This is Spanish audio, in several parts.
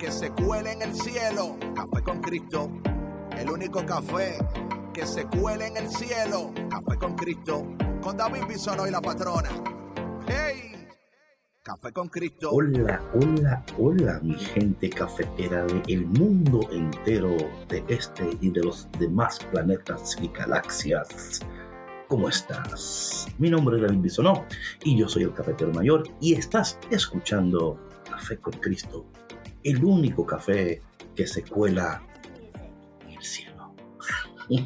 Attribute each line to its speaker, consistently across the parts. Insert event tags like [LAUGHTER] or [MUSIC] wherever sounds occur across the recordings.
Speaker 1: que se cuele en el cielo. Café con Cristo. El único café que se cuele en el cielo. Café con Cristo. Con David Bisono y la patrona. ¡Hey! Café con Cristo.
Speaker 2: Hola, hola, hola, mi gente cafetera del mundo entero, de este y de los demás planetas y galaxias. ¿Cómo estás? Mi nombre es David Bisonó y yo soy el cafetero mayor y estás escuchando Café con Cristo el único café que se cuela en el cielo. [LAUGHS]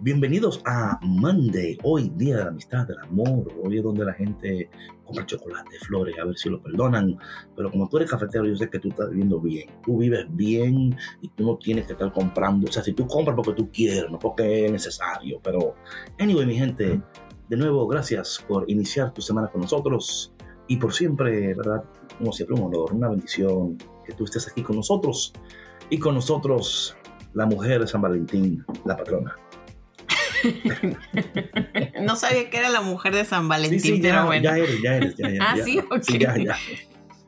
Speaker 2: Bienvenidos a Monday, hoy día de la amistad, del amor, hoy es donde la gente compra chocolate, flores, a ver si lo perdonan, pero como tú eres cafetero, yo sé que tú estás viviendo bien, tú vives bien y tú no tienes que estar comprando, o sea, si tú compras porque tú quieres, no porque es necesario, pero anyway, mi gente, de nuevo, gracias por iniciar tu semana con nosotros y por siempre, ¿verdad? Como siempre, un honor, una bendición que tú estés aquí con nosotros y con nosotros la mujer de San Valentín, la patrona. [LAUGHS]
Speaker 3: no sabía que era la mujer de San Valentín,
Speaker 2: sí, sí,
Speaker 3: pero
Speaker 2: ya,
Speaker 3: bueno.
Speaker 2: Ya eres, ya eres, ya, ya.
Speaker 3: Ah,
Speaker 2: ya,
Speaker 3: sí, ok.
Speaker 2: Sí, ya, ya.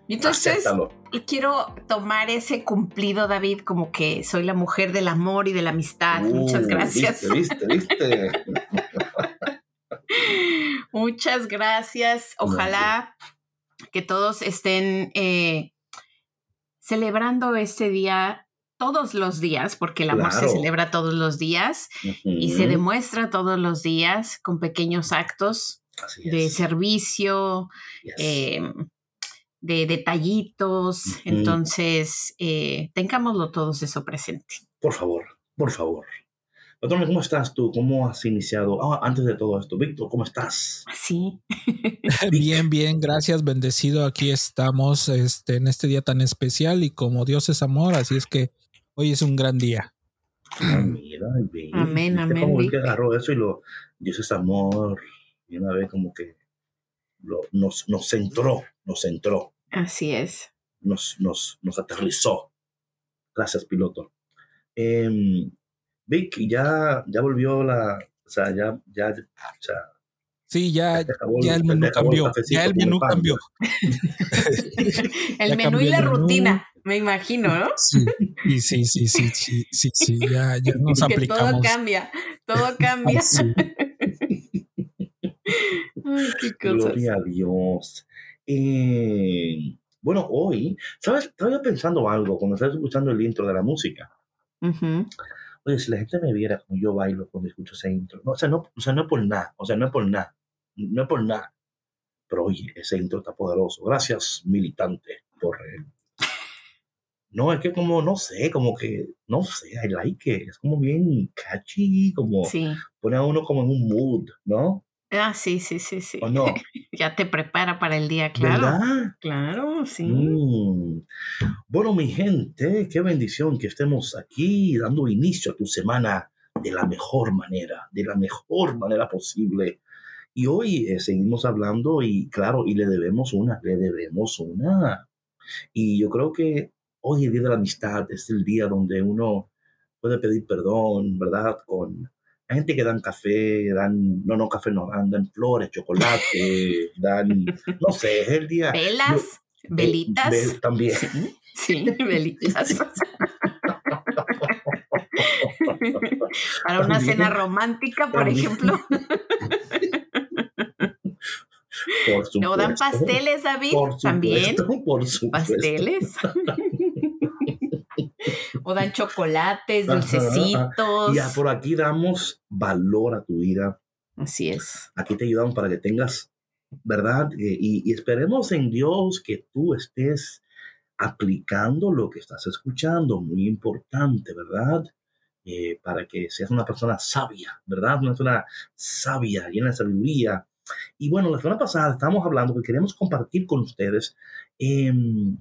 Speaker 3: Entonces,
Speaker 2: Acéptalo.
Speaker 3: quiero tomar ese cumplido, David, como que soy la mujer del amor y de la amistad.
Speaker 2: Uh,
Speaker 3: Muchas gracias.
Speaker 2: Viste, viste, viste. [LAUGHS]
Speaker 3: Muchas gracias. Ojalá que todos estén eh, celebrando este día todos los días, porque el amor se celebra todos los días y se demuestra todos los días con pequeños actos de servicio,
Speaker 2: Yes.
Speaker 3: eh, de detallitos. Entonces, eh, tengámoslo todos eso presente.
Speaker 2: Por favor, por favor. ¿Cómo estás tú? ¿Cómo has iniciado? Ah, antes de todo esto, Víctor, ¿cómo estás?
Speaker 3: Sí. [LAUGHS] [LAUGHS]
Speaker 4: Bien, bien, gracias, bendecido. Aquí estamos este, en este día tan especial y como Dios es amor, así es que hoy es un gran día.
Speaker 2: Ah, mira, bien.
Speaker 3: Amén,
Speaker 2: ¿Viste
Speaker 3: amén, Vic?
Speaker 2: que agarró eso y lo, Dios es amor. Y una vez como que lo- nos, nos centró, nos centró,
Speaker 3: Así es.
Speaker 2: nos, nos, nos aterrizó. Gracias, piloto. Em, Vic, ya, ya volvió la, o sea, ya, ya, o sea,
Speaker 4: Sí, ya, ya el menú cambió. Ya el menú cambió. [LAUGHS]
Speaker 3: El menú y la rutina, me imagino, ¿no?
Speaker 4: Sí, y sí, sí, sí, sí, sí, sí, ya, ya [LAUGHS] nos
Speaker 3: que todo cambia, todo [LAUGHS] cambia.
Speaker 4: Sí.
Speaker 3: Ay, qué cosas.
Speaker 2: Gloria a Dios. Eh, bueno, hoy, ¿sabes? Estaba pensando algo cuando estaba escuchando el intro de la música.
Speaker 3: Ujú.
Speaker 2: Oye, si la gente me viera como yo bailo cuando escucho ese intro. No, o, sea, no, o sea, no es por nada. O sea, no es por nada. No es por nada. Pero oye, ese intro está poderoso. Gracias, militante, por... eh, [LAUGHS] No, es que como, no sé, como que, no sé, I like it. Es como bien catchy, como
Speaker 3: Sí.
Speaker 2: pone a uno como en un mood, ¿no?
Speaker 3: Ah, sí, sí, sí, sí.
Speaker 2: ¿O no? [LAUGHS]
Speaker 3: Ya te prepara para el día, claro.
Speaker 2: ¿Verdad?
Speaker 3: Claro, sí.
Speaker 2: Mm. Bueno, mi gente, qué bendición que estemos aquí dando inicio a tu semana de la mejor manera, de la mejor manera posible. Y hoy eh, seguimos hablando y claro, y le debemos una, le debemos una. Y yo creo que hoy el Día de la Amistad es el día donde uno puede pedir perdón, ¿verdad? Con gente que dan café, dan, no, no, café no, dan, dan flores, chocolate, [LAUGHS] dan, no sé, es el día.
Speaker 3: Velas, velitas.
Speaker 2: ve- también.
Speaker 3: Sí, sí, [LAUGHS] velitas. Para una
Speaker 2: También.
Speaker 3: cena romántica, por
Speaker 2: También.
Speaker 3: ejemplo. [LAUGHS]
Speaker 2: Por supuesto.
Speaker 3: O dan pasteles, David.
Speaker 2: Por
Speaker 3: También.
Speaker 2: por supuesto.
Speaker 3: Pasteles. [LAUGHS] o dan chocolates, dulcecitos.
Speaker 2: Ya, por aquí damos valor a tu vida.
Speaker 3: Así es.
Speaker 2: Aquí te ayudamos para que tengas, ¿verdad? Eh, Y, y esperemos en Dios que tú estés aplicando lo que estás escuchando. Muy importante, ¿verdad? Eh, para que seas una persona sabia, ¿verdad? Una persona sabia, llena de sabiduría. Y bueno, la semana pasada estábamos hablando que queremos compartir con ustedes em,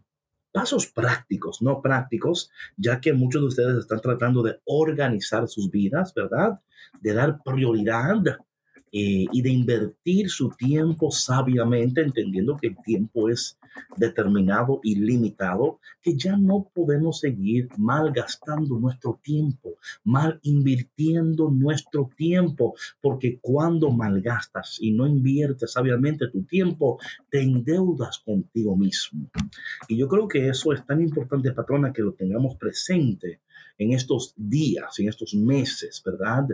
Speaker 2: pasos prácticos, no prácticos, ya que muchos de ustedes están tratando de organizar sus vidas, ¿verdad? De dar prioridad eh, y de invertir su tiempo sabiamente, entendiendo que el tiempo es determinado y limitado, que ya no podemos seguir malgastando nuestro tiempo, mal invirtiendo nuestro tiempo, porque cuando malgastas y no inviertes sabiamente tu tiempo, te endeudas contigo mismo. Y yo creo que eso es tan importante, patrona, que lo tengamos presente en estos días, en estos meses, ¿verdad?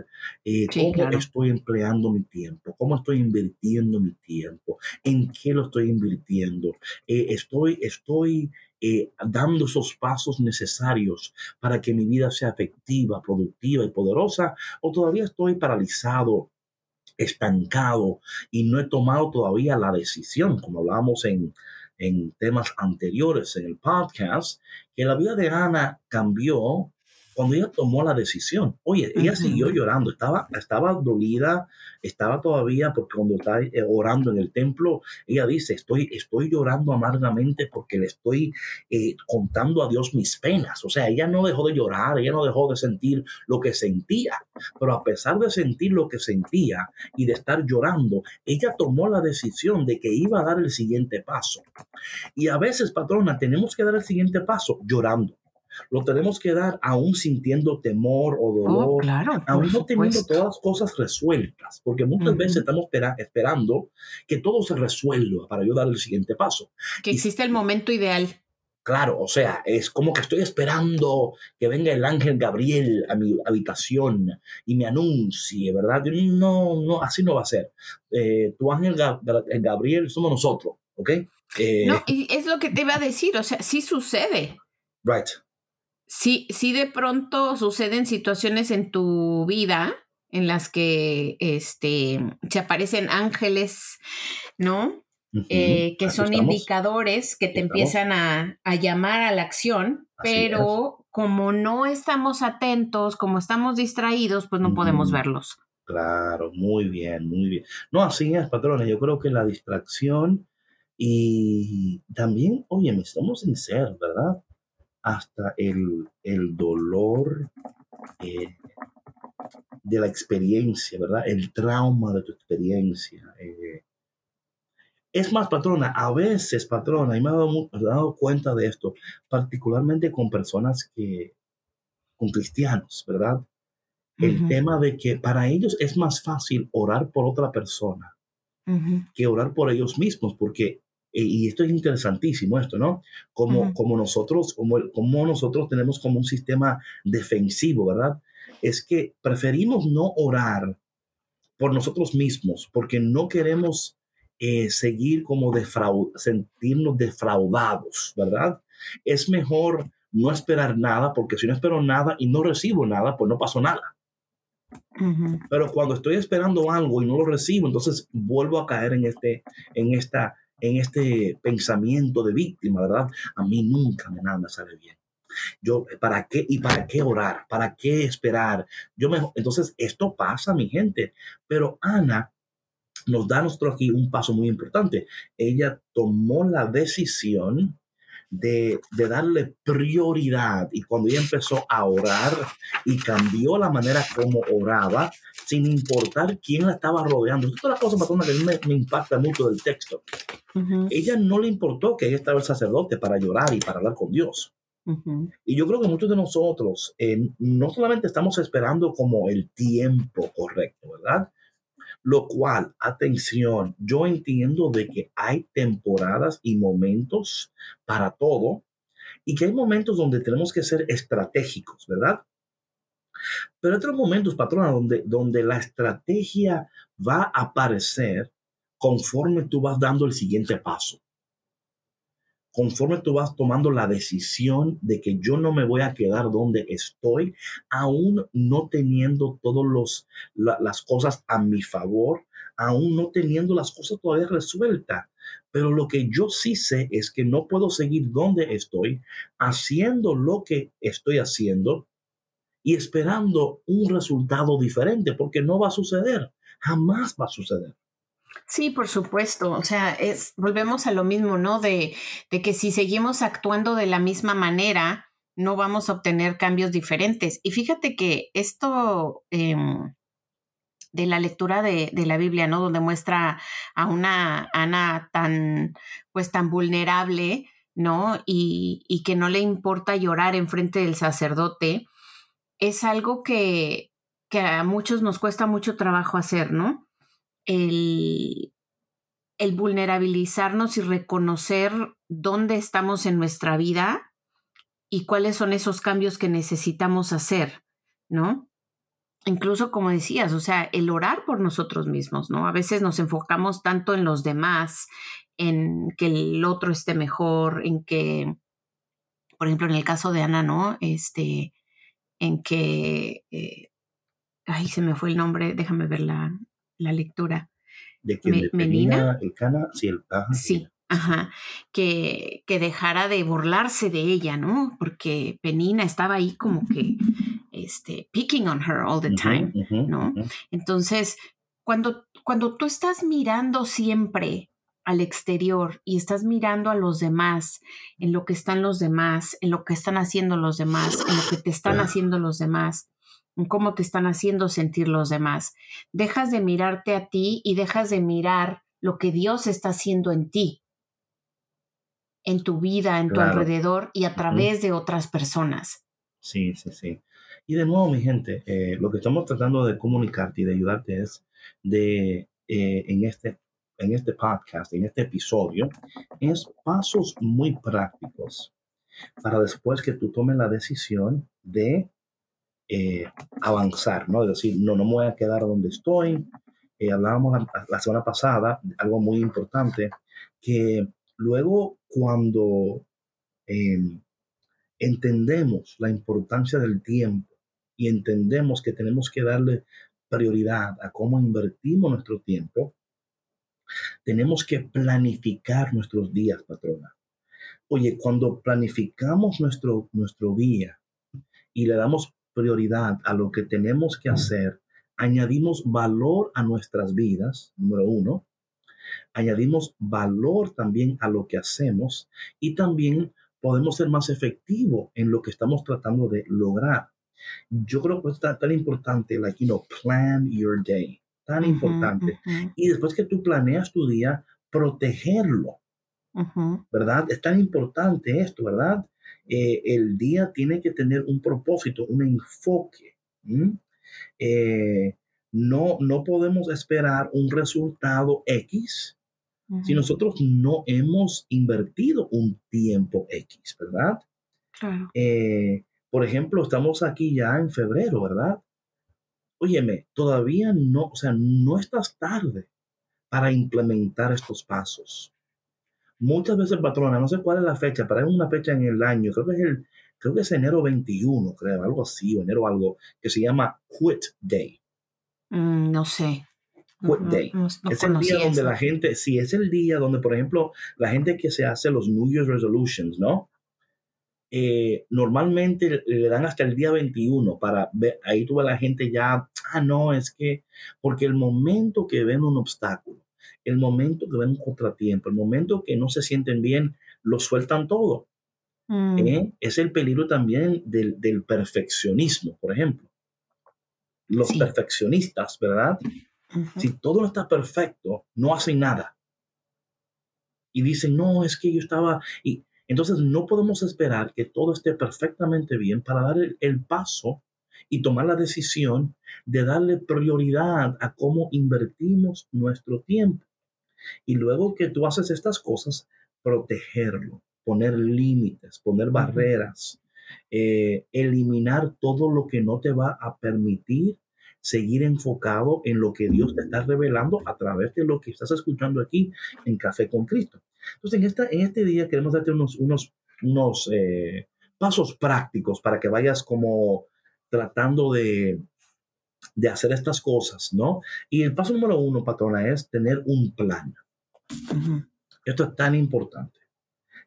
Speaker 2: Eh, ¿Cómo estoy empleando mi tiempo? ¿Cómo estoy invirtiendo mi tiempo? ¿En qué lo estoy invirtiendo? Eh, estoy, estoy eh, dando esos pasos necesarios para que mi vida sea efectiva, productiva y poderosa, o todavía estoy paralizado, estancado y no he tomado todavía la decisión, como hablábamos en, en temas anteriores en el podcast, que la vida de Ana cambió cuando ella tomó la decisión, oye, ella siguió llorando, estaba, estaba dolida, estaba todavía, porque cuando está eh, orando en el templo, ella dice, estoy, estoy llorando amargamente porque le estoy eh, contando a Dios mis penas. O sea, ella no dejó de llorar, ella no dejó de sentir lo que sentía, pero a pesar de sentir lo que sentía y de estar llorando, ella tomó la decisión de que iba a dar el siguiente paso. Y a veces, patrona, tenemos que dar el siguiente paso llorando lo tenemos que dar aún sintiendo temor o oh, dolor, aún no teniendo todas las cosas resueltas, porque muchas veces estamos esperando que todo se resuelva para yo dar el siguiente paso.
Speaker 3: Que existe el momento ideal.
Speaker 2: Claro, o sea, es como que estoy esperando que venga el ángel Gabriel a mi habitación y me anuncie, ¿verdad? No, no, así no va a ser. Eh, tu ángel Gabriel somos nosotros, ¿ok?
Speaker 3: Eh, no, y es lo que te iba a decir, o sea, sí sucede.
Speaker 2: Right
Speaker 3: sí, sí de pronto suceden situaciones en tu vida en las que este, se aparecen ángeles, ¿no? Eh, que son indicadores que te empiezan a, llamar a la acción, pero como no estamos atentos, como estamos distraídos, pues no podemos verlos.
Speaker 2: Claro, muy bien, muy bien. No, así es, patrones. Yo creo que la distracción y también, oye, me estamos sinceros, ¿verdad? Hasta el, dolor eh, de la experiencia, ¿verdad? El trauma de tu experiencia. Eh. Es más, patrona, a veces, patrona, y me he dado, cuenta de esto, particularmente con personas que, con cristianos, ¿verdad? El tema de que para ellos es más fácil orar por otra persona que orar por ellos mismos, porque y esto es interesantísimo, esto, ¿no? Como, como, nosotros, como, como nosotros tenemos como un sistema defensivo, ¿verdad? Es que preferimos no orar por nosotros mismos porque no queremos eh, seguir como sentirnos defraudados, ¿verdad? Es mejor no esperar nada porque si no espero nada y no recibo nada, pues no pasó nada. Pero cuando estoy esperando algo y no lo recibo, entonces vuelvo a caer en, este, en esta en este pensamiento de víctima, ¿verdad? A mí nunca me nada me sale bien. Yo, ¿para qué? ¿Y para qué orar? ¿Para qué esperar? Yo me, entonces, esto pasa, mi gente. Pero Ana nos da a nosotros aquí un paso muy importante. Ella tomó la decisión de, darle prioridad. Y cuando ella empezó a orar y cambió la manera como oraba, sin importar quién la estaba rodeando. Esto es la cosa, que a mí me, impacta mucho del texto. Ella no le importó que ella estaba el sacerdote para llorar y para hablar con Dios. Y yo creo que muchos de nosotros eh, no solamente estamos esperando como el tiempo correcto, ¿verdad? Lo cual, atención, yo entiendo de que hay temporadas y momentos para todo y que hay momentos donde tenemos que ser estratégicos, ¿verdad? Pero hay otros momentos, patrona, donde, donde la estrategia va a aparecer conforme tú vas dando el siguiente paso conforme tú vas tomando la decisión de que yo no me voy a quedar donde estoy, aún no teniendo todas las cosas a mi favor, aún no teniendo las cosas todavía resueltas. Pero lo que yo sí sé es que no puedo seguir donde estoy, haciendo lo que estoy haciendo y esperando un resultado diferente, porque no va a suceder, jamás va a suceder.
Speaker 3: Sí, por supuesto. O sea, es, volvemos a lo mismo, ¿no? De, de que si seguimos actuando de la misma manera, no vamos a obtener cambios diferentes. Y fíjate que esto em, de la lectura de, de, la Biblia, ¿no? Donde muestra a una Ana tan, pues tan vulnerable, ¿no? Y, y que no le importa llorar en frente del sacerdote, es algo que, que a muchos nos cuesta mucho trabajo hacer, ¿no? El, el vulnerabilizarnos y reconocer dónde estamos en nuestra vida y cuáles son esos cambios que necesitamos hacer, ¿no? Incluso como decías, o sea, el orar por nosotros mismos, ¿no? A veces nos enfocamos tanto en los demás, en que el otro esté mejor, en que, por ejemplo, en el caso de Ana, ¿no? Este, en que, eh, ay, se me fue el nombre, déjame ver la, la lectura.
Speaker 2: ¿De que Me, Menina, el cana, sí, el,
Speaker 3: ajá, sí, ajá, que, que dejara de burlarse de ella, ¿no? Porque Penina estaba ahí como que, este, picking on her all the time, ¿no? Entonces, cuando, cuando tú estás mirando siempre al exterior y estás mirando a los demás, en lo que están los demás, en lo que están haciendo los demás, en lo que te están haciendo los demás, cómo te están haciendo sentir los demás. Dejas de mirarte a ti y dejas de mirar lo que Dios está haciendo en ti, en tu vida, en tu alrededor y a través de otras personas.
Speaker 2: Sí, sí, sí. Y de nuevo, mi gente, eh, lo que estamos tratando de comunicarte y de ayudarte es de, eh, en, este, en este podcast, en este episodio, es pasos muy prácticos para después que tú tomes la decisión de eh, avanzar, ¿no? Es decir, no, no me voy a quedar donde estoy. Eh, hablábamos la, semana pasada, algo muy importante, que luego cuando em, entendemos la importancia del tiempo y entendemos que tenemos que darle prioridad a cómo invertimos nuestro tiempo, tenemos que planificar nuestros días, patrona. Oye, cuando planificamos nuestro, nuestro día y le damos prioridad a lo que tenemos que hacer, añadimos valor a nuestras vidas, número uno, añadimos valor también a lo que hacemos y también podemos ser más efectivos en lo que estamos tratando de lograr. Yo creo que es tan, importante, like, you know, plan your day, tan importante. Y después que tú planeas tu día, protegerlo, ¿verdad? Es tan importante esto, ¿verdad? Eh, el día tiene que tener un propósito, un enfoque. Eh, no, no podemos esperar un resultado X si nosotros no hemos invertido un tiempo X, ¿verdad? Claro. Eh, por ejemplo, estamos aquí ya en febrero, ¿verdad? Óyeme, todavía no, o sea, no estás tarde para implementar estos pasos muchas veces patrona, no sé cuál es la fecha, pero hay una fecha en el año, creo que es el, creo que es enero 21, creo, algo así, o enero algo, que se llama Quit Day.
Speaker 3: Mm, no sé.
Speaker 2: Quit Day. es el día donde la gente, sí, es el día donde, por ejemplo, la gente que se hace los New Year's Resolutions, ¿no? Eh, normalmente le dan hasta el día 21 para ver, ahí tuve la gente ya, ah, no, es que, porque el momento que ven un obstáculo, el momento que ven un contratiempo, el momento que no se sienten bien, lo sueltan todo. Mm. ¿Eh? Es el peligro también del, perfeccionismo, por ejemplo. Los perfeccionistas, ¿verdad? Si todo no está perfecto, no hacen nada. Y dicen, no, es que yo estaba... Y entonces no podemos esperar que todo esté perfectamente bien para dar el paso y tomar la decisión de darle prioridad a cómo invertimos nuestro tiempo. Y luego que tú haces estas cosas, protegerlo, poner límites, poner barreras, eh, eliminar todo lo que no te va a permitir seguir enfocado en lo que Dios te está revelando a través de lo que estás escuchando aquí en Café con Cristo. Entonces, en, esta, en este día queremos darte unos, unos, unos eh, pasos prácticos para que vayas como tratando de, de hacer estas cosas, ¿no? Y el paso número uno, patrona, es tener un plan. Esto es tan importante.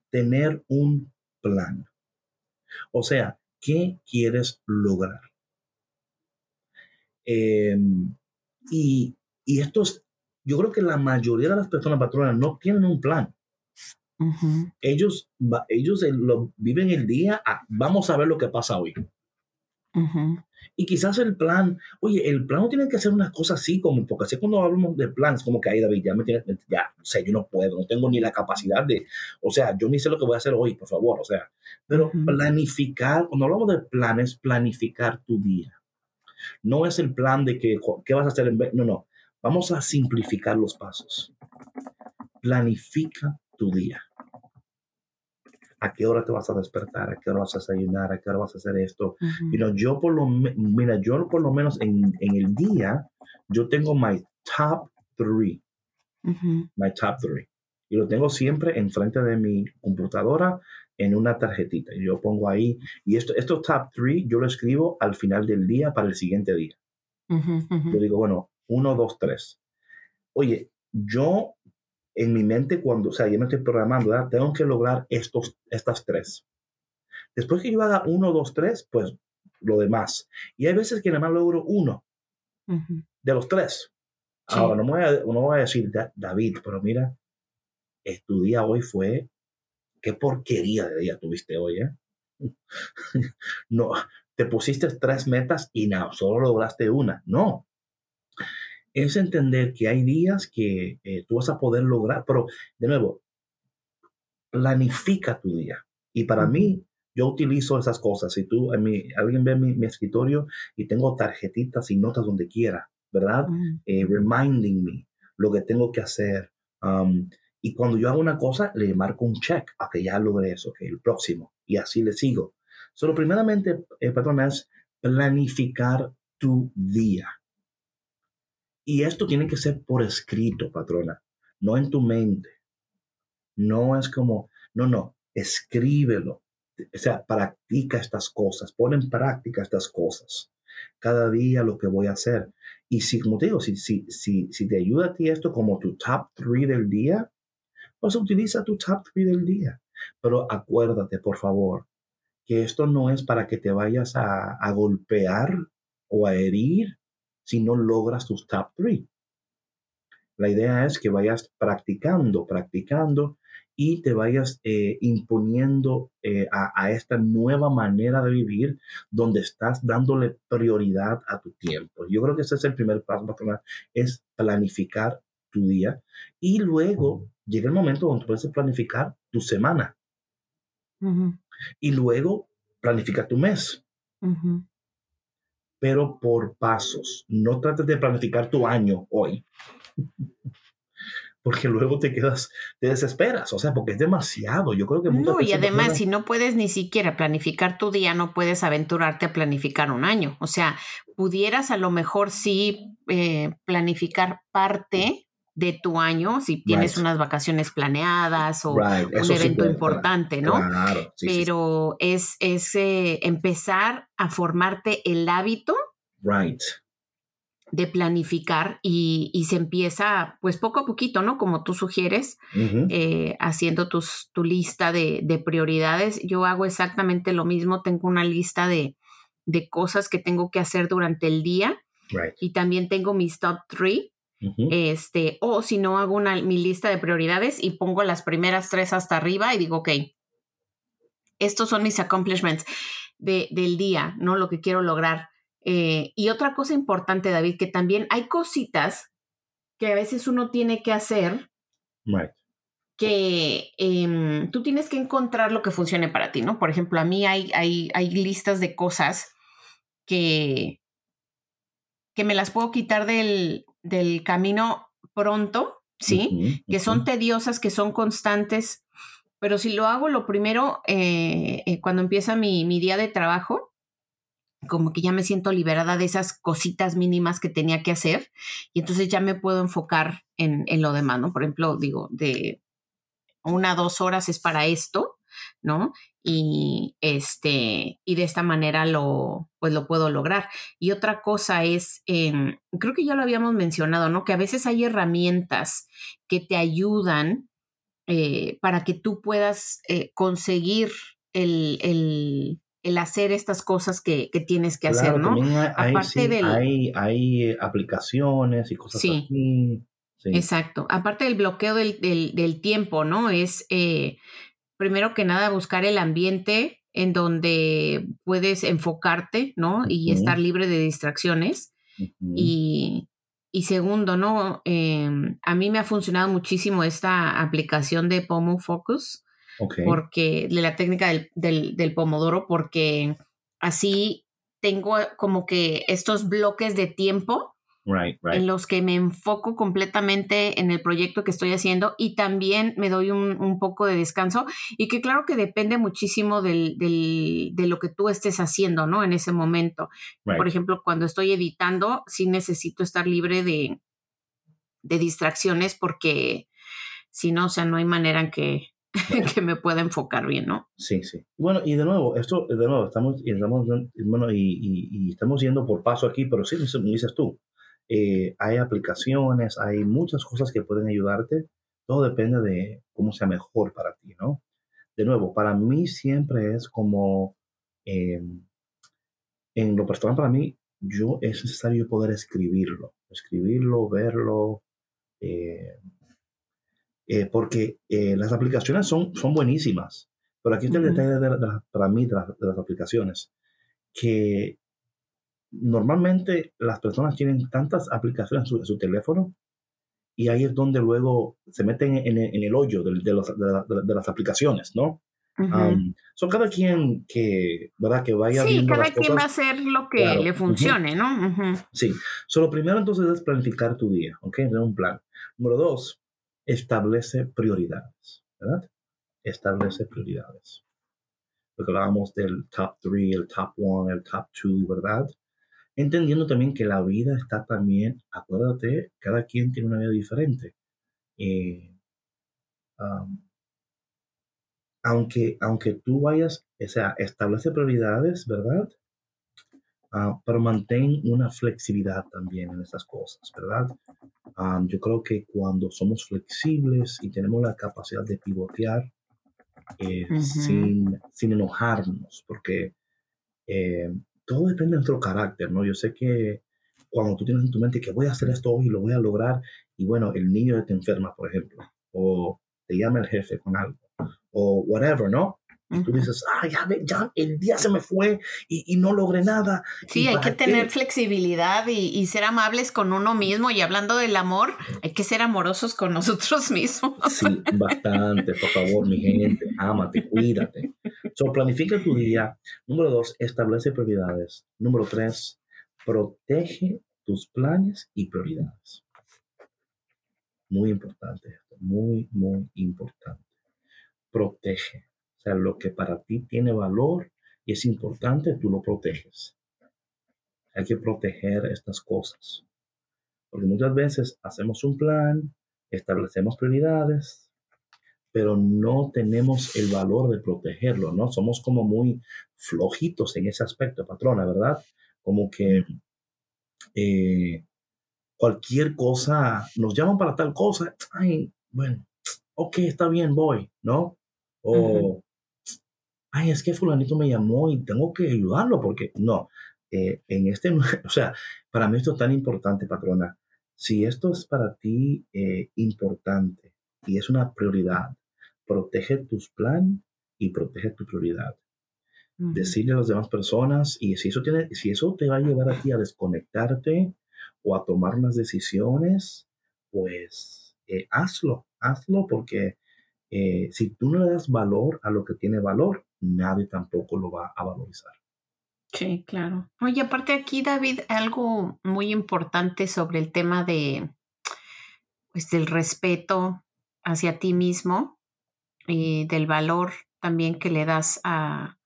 Speaker 2: Tener un plan. O sea, ¿qué quieres lograr? Em, y, esto es yo creo que la mayoría de las personas patronas no tienen un plan. Ellos, ellos lo, viven el día, vamos a ver lo que pasa hoy. Y quizás el plan, oye, el plan no tiene que hacer unas cosas así, como, porque así cuando hablamos de planes, como que ahí David, ya me tiene, ya, o sea, yo no puedo, no tengo ni la capacidad de, o sea, yo ni sé lo que voy a hacer hoy, por favor, o sea, pero planificar, cuando hablamos de planes, planificar tu día. No es el plan de que, ¿qué vas a hacer en vez? No, no, vamos a simplificar los pasos. Planifica tu día a qué hora te vas a despertar, a qué hora vas a desayunar, a qué hora vas a hacer esto. yo por lo mira, yo por lo menos en, el día, yo tengo my top three. My top three. Y lo tengo siempre enfrente de mi computadora en una tarjetita. Y yo pongo ahí, y esto, estos top three yo lo escribo al final del día para el siguiente día. Yo digo, bueno, uno, dos, tres. Oye, yo en mi mente cuando, o sea, yo me estoy programando, tengo que lograr estos, estas tres. Después que yo haga uno, dos, tres, pues lo demás. Y hay veces que nada más logro uno de los tres. Ahora, no, voy a, no voy a decir, David, pero mira, tu día hoy fue, qué porquería de día tuviste hoy, ¿eh? [LAUGHS] no, te pusiste tres metas y no, solo lograste una. No, es entender que hay días que eh, tú vas a poder lograr, pero de nuevo, planifica tu día. Y para mí, yo utilizo esas cosas. Si tú, alguien ve mi, escritorio y tengo tarjetitas y notas donde quiera, ¿verdad? Eh, reminding me lo que tengo que hacer. Um, y cuando yo hago una cosa, le marco un check, a que ya logré eso, que el próximo. Y así le sigo. Solo primeramente, eh, perdón, es planificar tu día. Y esto tiene que ser por escrito, patrona, no en tu mente. No es como, no, no, escríbelo. O sea, practica estas cosas, pon en práctica estas cosas. Cada día lo que voy a hacer. Y si, como te digo, si, si, si, si te ayuda a ti esto como tu top three del día, pues utiliza tu top three del día. Pero acuérdate, por favor, que esto no es para que te vayas a, a golpear o a herir si no logras tus top three. La idea es que vayas practicando, practicando y te vayas eh, imponiendo eh, a, esta nueva manera de vivir donde estás dándole prioridad a tu tiempo. Yo creo que ese es el primer paso, es planificar tu día y luego llega el momento donde puedes planificar tu semana. Y luego planifica tu mes pero por pasos. No trates de planificar tu año hoy, [LAUGHS] porque luego te quedas, te desesperas, o sea, porque es demasiado. Yo creo que
Speaker 3: No, y además, si no puedes ni siquiera planificar tu día, no puedes aventurarte a planificar un año. O sea, pudieras a lo mejor sí eh, planificar parte de tu año, si tienes unas vacaciones planeadas o un evento importante, ¿no? Claro, Pero es, es eh, empezar a formarte el hábito de planificar y, se empieza pues poco a poquito, ¿no? Como tú sugieres, eh, haciendo tus, tu lista de, prioridades. Yo hago exactamente lo mismo, tengo una lista de, de cosas que tengo que hacer durante el día y también tengo mis top three este, o si no hago una, mi lista de prioridades y pongo las primeras tres hasta arriba y digo, ok, estos son mis accomplishments de, del día, ¿no? Lo que quiero lograr. Eh, y otra cosa importante, David, que también hay cositas que a veces uno tiene que hacer. Que em, tú tienes que encontrar lo que funcione para ti, ¿no? Por ejemplo, a mí hay, hay, hay listas de cosas que, que me las puedo quitar del, del camino pronto, ¿sí? Que son tediosas, que son constantes, pero si lo hago lo primero, eh, eh, cuando empieza mi, día de trabajo, como que ya me siento liberada de esas cositas mínimas que tenía que hacer y entonces ya me puedo enfocar en, en lo demás, ¿no? Por ejemplo, digo, de una, dos horas es para esto, ¿no? Y este y de esta manera lo pues lo puedo lograr. Y otra cosa es em, creo que ya lo habíamos mencionado no que a veces hay herramientas que te ayudan eh, para que tú puedas eh, conseguir el, el, hacer estas cosas que, tienes que hacer no
Speaker 2: hay, aparte hay, hay, aplicaciones y cosas así
Speaker 3: Exacto. Aparte del bloqueo del, del, tiempo, ¿no? Es eh, primero que nada buscar el ambiente en donde puedes enfocarte, ¿no? Y estar libre de distracciones. y, y, segundo, ¿no? Em, a mí me ha funcionado muchísimo esta aplicación de Pomo Focus, porque de la técnica del, del, del pomodoro, porque así tengo como que estos bloques de tiempo en los que me enfoco completamente en el proyecto que estoy haciendo y también me doy un, poco de descanso y que claro que depende muchísimo del, de lo que tú estés haciendo, ¿no? En ese momento. Por ejemplo, cuando estoy editando, sí necesito estar libre de, de distracciones porque si no, o sea, no hay manera en que, [LAUGHS] que me pueda enfocar bien, ¿no?
Speaker 2: Sí, sí. Bueno, y de nuevo, esto, de nuevo, estamos, y estamos, bueno, y, y, estamos yendo por paso aquí, pero sí, como dices tú, eh, hay aplicaciones, hay muchas cosas que pueden ayudarte. Todo depende de cómo sea mejor para ti, ¿no? De nuevo, para mí siempre es como, em, en lo personal para mí, yo es necesario poder escribirlo, escribirlo, verlo, eh, eh, porque las aplicaciones son, son buenísimas, pero aquí está el detalle para mí de, de las aplicaciones, que normalmente las personas tienen tantas aplicaciones en su, teléfono y ahí es donde luego se meten en, el hoyo de, las aplicaciones, ¿no? son cada quien que, ¿verdad? Que vaya
Speaker 3: sí, cada quien va a hacer lo que le funcione, ¿no?
Speaker 2: Sí. So, lo primero entonces es planificar tu día, ¿ok? Tener un plan. Número dos, establece prioridades, ¿verdad? Establece prioridades. Lo que hablábamos del top 3, el top 1, el top 2, ¿verdad? Entendiendo también que la vida está también, acuérdate, cada quien tiene una vida diferente. Eh, aunque, aunque tú vayas, o sea, establece prioridades, ¿verdad? Ah, pero mantén una flexibilidad también en esas cosas, ¿verdad? yo creo que cuando somos flexibles y tenemos la capacidad de pivotear eh, sin, sin, enojarnos, porque eh, todo depende de nuestro carácter, ¿no? Yo sé que cuando tú tienes en tu mente que voy a hacer esto hoy y lo voy a lograr, y bueno, el niño te enferma, por ejemplo, o te llama el jefe con algo, o whatever, ¿no? Y tú dices, ah, ya, ya el día se me fue y, no logré nada.
Speaker 3: Sí, hay que tener flexibilidad y, ser amables con uno mismo. Y hablando del amor, hay que ser amorosos con nosotros [LAUGHS] mismos.
Speaker 2: Sí, bastante, por favor, mi gente. Ámate, cuídate. So, planifica tu día. Número dos, establece prioridades. Número tres, protege tus planes y prioridades. Muy importante esto, muy, muy importante. Protege o sea, lo que para ti tiene valor y es importante, tú lo proteges. Hay que proteger estas cosas. Porque muchas veces hacemos un plan, establecemos prioridades, pero no tenemos el valor de protegerlo, ¿no? Somos como muy flojitos en ese aspecto, patrona, ¿verdad? Como que eh, cualquier cosa, nos llaman para tal cosa, ay, bueno, ok, está bien, voy, ¿no? O ay, es que fulanito me llamó y tengo que ayudarlo porque no, eh, en este, [LAUGHS] o sea, para mí esto es tan importante, patrona. Si esto es para ti eh, importante y es una prioridad, protege tus planes y protege tu prioridad. Decirle a las demás personas y si eso, tiene, si eso te va a llevar a ti a desconectarte o a tomar unas decisiones, pues eh, hazlo, hazlo porque si tú no le das valor a lo que tiene valor, nadie tampoco lo va a valorizar.
Speaker 3: Sí, claro. Oye, aparte aquí, David, algo muy importante sobre el tema de, pues, del respeto hacia ti mismo y del valor también que le das a,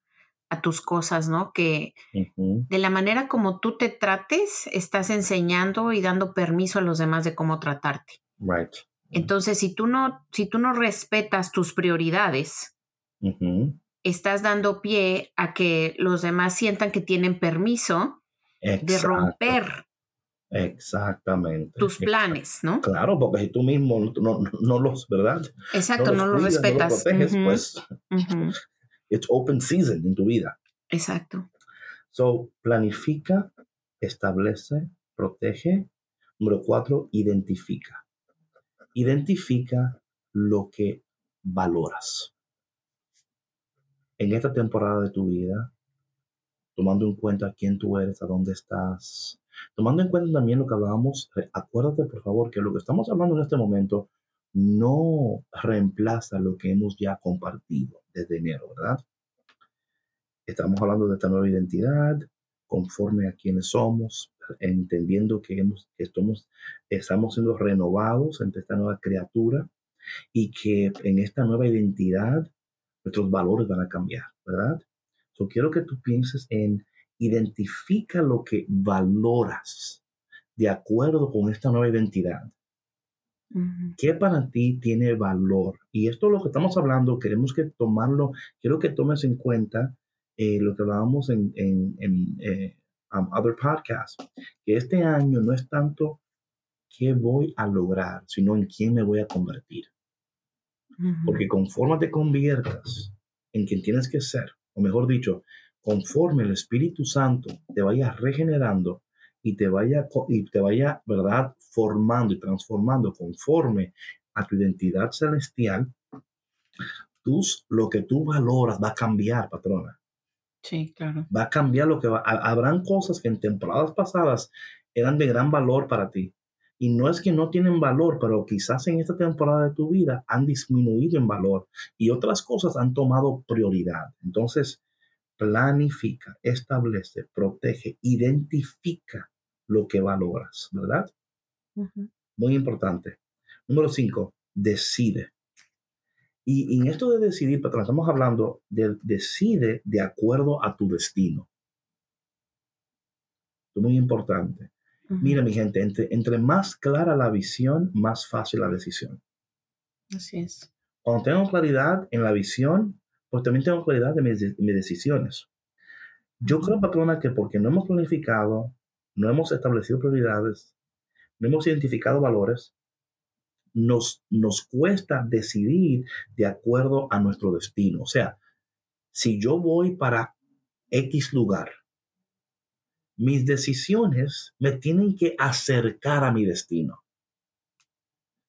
Speaker 3: tus cosas, ¿no? Que de la manera como tú te trates, estás enseñando y dando permiso a los demás de cómo tratarte.
Speaker 2: Right.
Speaker 3: Entonces, si tú no, si tú no respetas tus prioridades, estás dando pie a que los demás sientan que tienen permiso de romper
Speaker 2: Exactamente.
Speaker 3: Tus planes, ¿no?
Speaker 2: Claro, porque si tú mismo no, los, ¿verdad?
Speaker 3: Exacto, no los, respetas.
Speaker 2: pues [LAUGHS] it's open season en tu vida.
Speaker 3: Exacto.
Speaker 2: So, planifica, establece, protege. Número cuatro, identifica. Identifica lo que valoras. En esta temporada de tu vida, tomando en cuenta quién tú eres, a dónde estás, tomando en cuenta también lo que hablábamos, acuérdate por favor que lo que estamos hablando en este momento no reemplaza lo que hemos ya compartido desde enero, ¿verdad? Estamos hablando de esta nueva identidad, conforme a quienes somos, entendiendo que, estamos, estamos siendo renovados entre esta nueva criatura y que en esta nueva identidad nuestros valores van a cambiar, ¿verdad? Yo quiero que tú pienses en identifica lo que valoras de acuerdo con esta nueva identidad. ¿Qué para ti tiene valor? Y esto es lo que estamos hablando, queremos que tomarlo, quiero que tomes en cuenta eh, lo que hablábamos en, en, en eh, um, other podcasts, que este año no es tanto qué voy a lograr, sino en quién me voy a convertir. Porque conforme te conviertas en quien tienes que ser, o mejor dicho, conforme el Espíritu Santo te vaya regenerando y te vaya, y te vaya, ¿verdad?, formando y transformando conforme a tu identidad celestial, tus, lo que tú valoras va a cambiar, patrona.
Speaker 3: Sí, claro.
Speaker 2: Va a cambiar lo que va. Habrán cosas que en temporadas pasadas eran de gran valor para ti. Y no es que no tienen valor, pero quizás en esta temporada de tu vida han disminuido en valor y otras cosas han tomado prioridad. Entonces, planifica, establece, protege, identifica lo que valoras, ¿verdad? Muy importante. Número cinco, decide. Y, en esto de decidir, pero estamos hablando de decide de acuerdo a tu destino. Esto es muy importante. Mira, mi gente, entre, entre más clara la visión, más fácil la decisión.
Speaker 3: Así es.
Speaker 2: Cuando tengo claridad en la visión, pues también tengo claridad en mis, mis decisiones. Yo creo, patrona, que porque no hemos planificado, no hemos establecido prioridades, no hemos identificado valores, nos, nos cuesta decidir de acuerdo a nuestro destino. O sea, si yo voy para X lugar, mis decisiones me tienen que acercar a mi destino.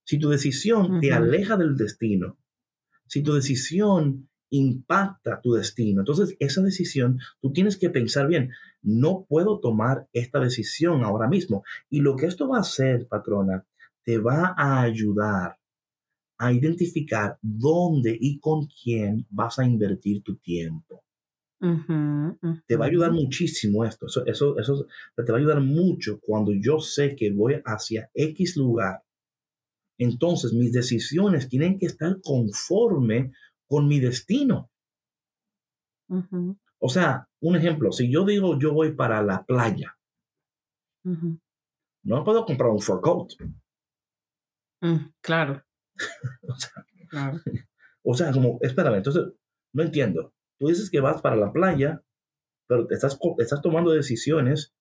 Speaker 2: Si tu decisión te aleja del destino, si tu decisión impacta tu destino, entonces esa decisión tú tienes que pensar bien, no puedo tomar esta decisión ahora mismo. Y lo que esto va a hacer, patrona, te va a ayudar a identificar dónde y con quién vas a invertir tu tiempo. Te va a ayudar muchísimo esto. Eso, eso, eso te va a ayudar mucho cuando yo sé que voy hacia X lugar. Entonces mis decisiones tienen que estar conforme con mi destino. O sea, un ejemplo, si yo digo yo voy para la playa, no puedo comprar un fur coat.
Speaker 3: Mm, claro. [LAUGHS]
Speaker 2: o, sea, claro. [LAUGHS] o sea, como, espérame, entonces, no entiendo. Tú dices que vas para la playa, pero te estás, estás tomando decisiones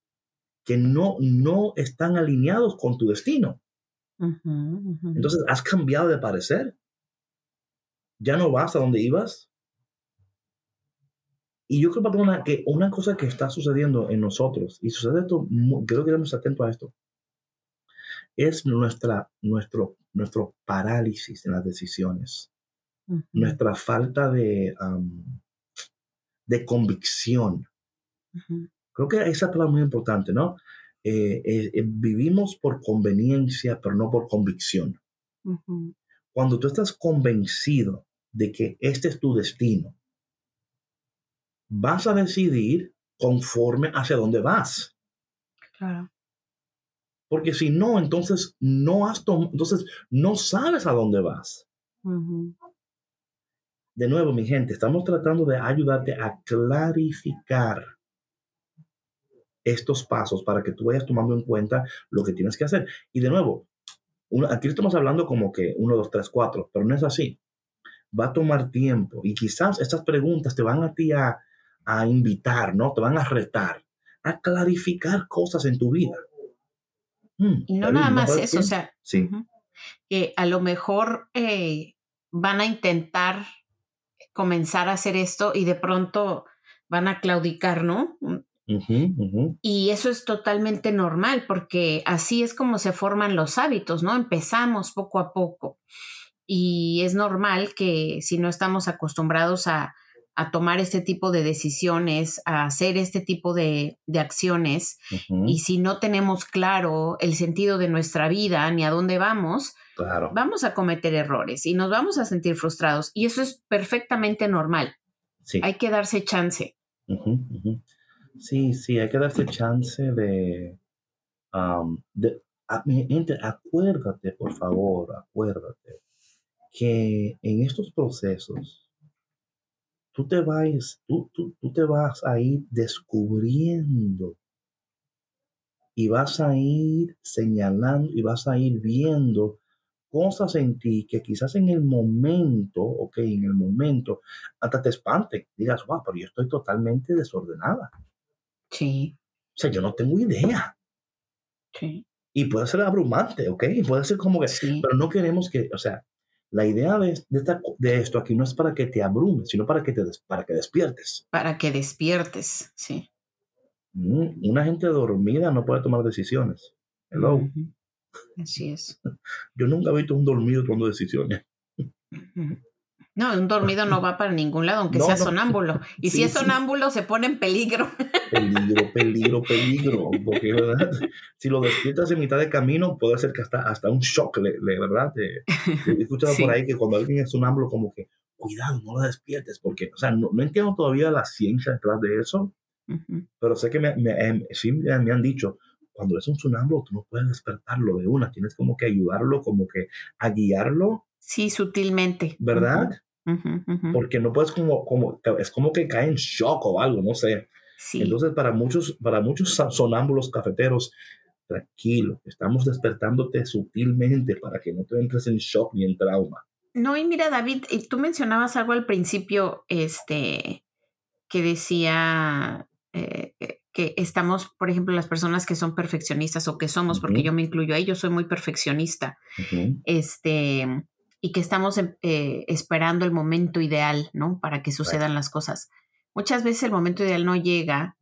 Speaker 2: que no, no están alineados con tu destino. Entonces, has cambiado de parecer. Ya no vas a donde ibas. Y yo creo, una que una cosa que está sucediendo en nosotros, y sucede esto, creo que estamos atentos a esto, es nuestra, nuestro, nuestro parálisis en las decisiones, nuestra falta de, de convicción. Creo que esa palabra es muy importante, ¿no? Eh, eh, eh, vivimos por conveniencia, pero no por convicción. Cuando tú estás convencido de que este es tu destino, vas a decidir conforme hacia dónde vas.
Speaker 3: Claro.
Speaker 2: Porque si no, entonces no has entonces no sabes a dónde vas. De nuevo, mi gente, estamos tratando de ayudarte a clarificar estos pasos para que tú vayas tomando en cuenta lo que tienes que hacer. Y de nuevo, aquí estamos hablando como que uno, dos, tres, cuatro, pero no es así. Va a tomar tiempo y quizás estas preguntas te van a ti a, a invitar, ¿no? Te van a retar a clarificar cosas en tu vida.
Speaker 3: Mm, y no nada más eso, o sea, que a lo mejor eh, van a intentar comenzar a hacer esto y de pronto van a claudicar, ¿no? Y eso es totalmente normal porque así es como se forman los hábitos, ¿no? Empezamos poco a poco. Y es normal que si no estamos acostumbrados a, tomar este tipo de decisiones, a hacer este tipo de, acciones, y si no tenemos claro el sentido de nuestra vida ni a dónde vamos, vamos a cometer errores y nos vamos a sentir frustrados. Y eso es perfectamente normal. Hay que darse chance.
Speaker 2: Sí, sí, hay que darse chance de, de acuérdate, por favor, acuérdate que en estos procesos tú te vas, tú, tú, tú te vas a ir descubriendo y vas a ir señalando y vas a ir viendo cosas en ti que quizás en el momento, ok, en el momento, hasta te espanten. Digas, wow, pero yo estoy totalmente desordenada.
Speaker 3: Sí.
Speaker 2: O sea, yo no tengo idea.
Speaker 3: Sí.
Speaker 2: Y puede ser abrumante, ¿ok? Y puede ser como que, sí. pero no queremos que, o sea, la idea de, de, esto aquí no es para que te abrumes, sino para que, te para que despiertes.
Speaker 3: Para que despiertes, sí.
Speaker 2: Mm, una gente dormida no puede tomar decisiones. Hello.
Speaker 3: Así es. [LAUGHS]
Speaker 2: Yo nunca he visto un dormido tomando decisiones.
Speaker 3: No, un dormido no va para ningún lado, aunque sea sonámbulo. Y si es sonámbulo, se pone en peligro. [LAUGHS]
Speaker 2: Peligro, peligro, peligro. Porque, ¿verdad? Si lo despiertas en mitad de camino, puede ser que hasta, hasta un shock, le, ¿verdad? he escuchado [LAUGHS] por ahí que cuando alguien es sonámbulo, como que, cuidado, no lo despiertes, porque, o sea, no, entiendo todavía la ciencia detrás de eso, pero sé que me, me, em, sí me han dicho, cuando es un sonámbulo, tú no puedes despertarlo de una, tienes como que ayudarlo, como que a guiarlo.
Speaker 3: Sí, sutilmente.
Speaker 2: ¿Verdad? Porque no puedes como, como, es como que cae en shock o algo, no sé. Entonces, para muchos, para muchos sonámbulos cafeteros, tranquilo, estamos despertándote sutilmente para que no te entres en shock ni en trauma.
Speaker 3: No, y mira, David, tú mencionabas algo al principio, este, que decía eh, eh, que estamos, por ejemplo, las personas que son perfeccionistas o que somos, porque yo me incluyo ahí, yo soy muy perfeccionista. Este, y que estamos em, eh, esperando el momento ideal, ¿no? Para que sucedan las cosas. Muchas veces el momento ideal no llega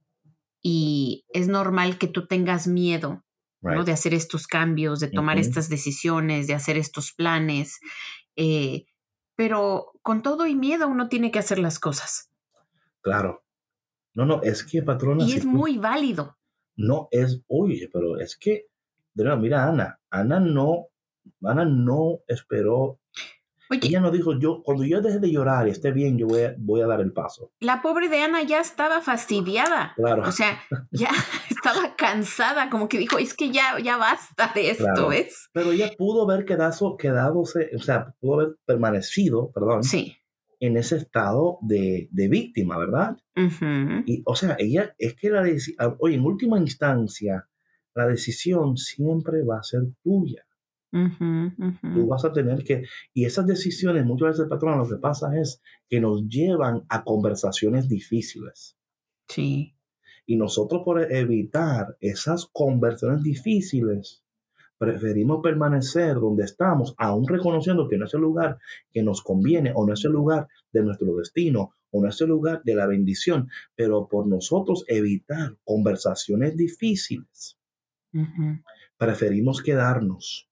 Speaker 3: y es normal que tú tengas miedo, ¿no? De hacer estos cambios, de tomar estas decisiones, de hacer estos planes. Eh, pero con todo y miedo uno tiene que hacer las cosas.
Speaker 2: Claro. No, no, es que patrona.
Speaker 3: Y es muy válido.
Speaker 2: No es, oye, pero es que, de nuevo, mira, Ana, Ana no, Ana no esperó ella no dijo, yo, cuando yo deje de llorar y esté bien, yo voy a, voy a dar el paso.
Speaker 3: La pobre de Ana ya estaba fastidiada. Claro. O sea, ya [LAUGHS] estaba cansada, como que dijo, es que ya, ya basta de esto, ¿ves?
Speaker 2: Pero ella pudo haber quedado, quedadose, o sea, pudo haber permanecido, perdón.
Speaker 3: Sí.
Speaker 2: En ese estado de, de víctima, ¿verdad? Y, o sea, ella, es que la decisión, oye, en última instancia, la decisión siempre va a ser tuya. Tú vas a tener que, y esas decisiones muchas veces, patrón, lo que pasa es que nos llevan a conversaciones difíciles.
Speaker 3: Sí.
Speaker 2: Y nosotros por evitar esas conversaciones difíciles, preferimos permanecer donde estamos, aún reconociendo que no es el lugar que nos conviene o no es el lugar de nuestro destino o no es el lugar de la bendición, pero por nosotros evitar conversaciones difíciles, preferimos quedarnos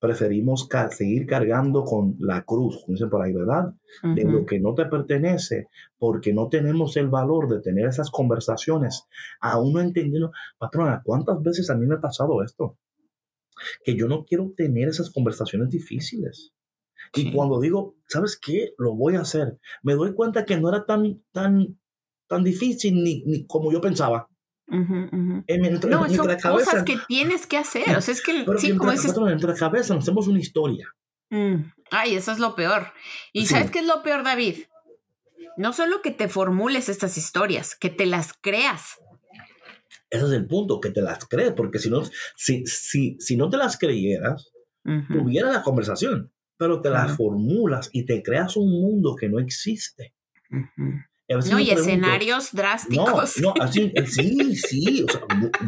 Speaker 2: preferimos seguir cargando con la cruz, dicen por ahí, ¿verdad? De lo que no te pertenece, porque no tenemos el valor de tener esas conversaciones, aún no entendiendo, patrona, ¿cuántas veces a mí me ha pasado esto? Que yo no quiero tener esas conversaciones difíciles. Y cuando digo, ¿sabes qué? Lo voy a hacer. Me doy cuenta que no era tan, tan, tan difícil ni, ni como yo pensaba
Speaker 3: no, son cosas que tienes que hacer. O sea, es que, sí, como
Speaker 2: dices... En nuestra cabeza nos hacemos una historia.
Speaker 3: Mm, ay, eso es lo peor. ¿Y sabes qué es lo peor, David? No solo que te formules estas historias, que te las creas.
Speaker 2: Ese es el punto, que te las crees, porque si no, si, si, si no te las creyeras, tuviera la conversación, pero te las formulas y te creas un mundo que no existe.
Speaker 3: No, y escenarios drásticos.
Speaker 2: No, no, así, sí, sí, o sea,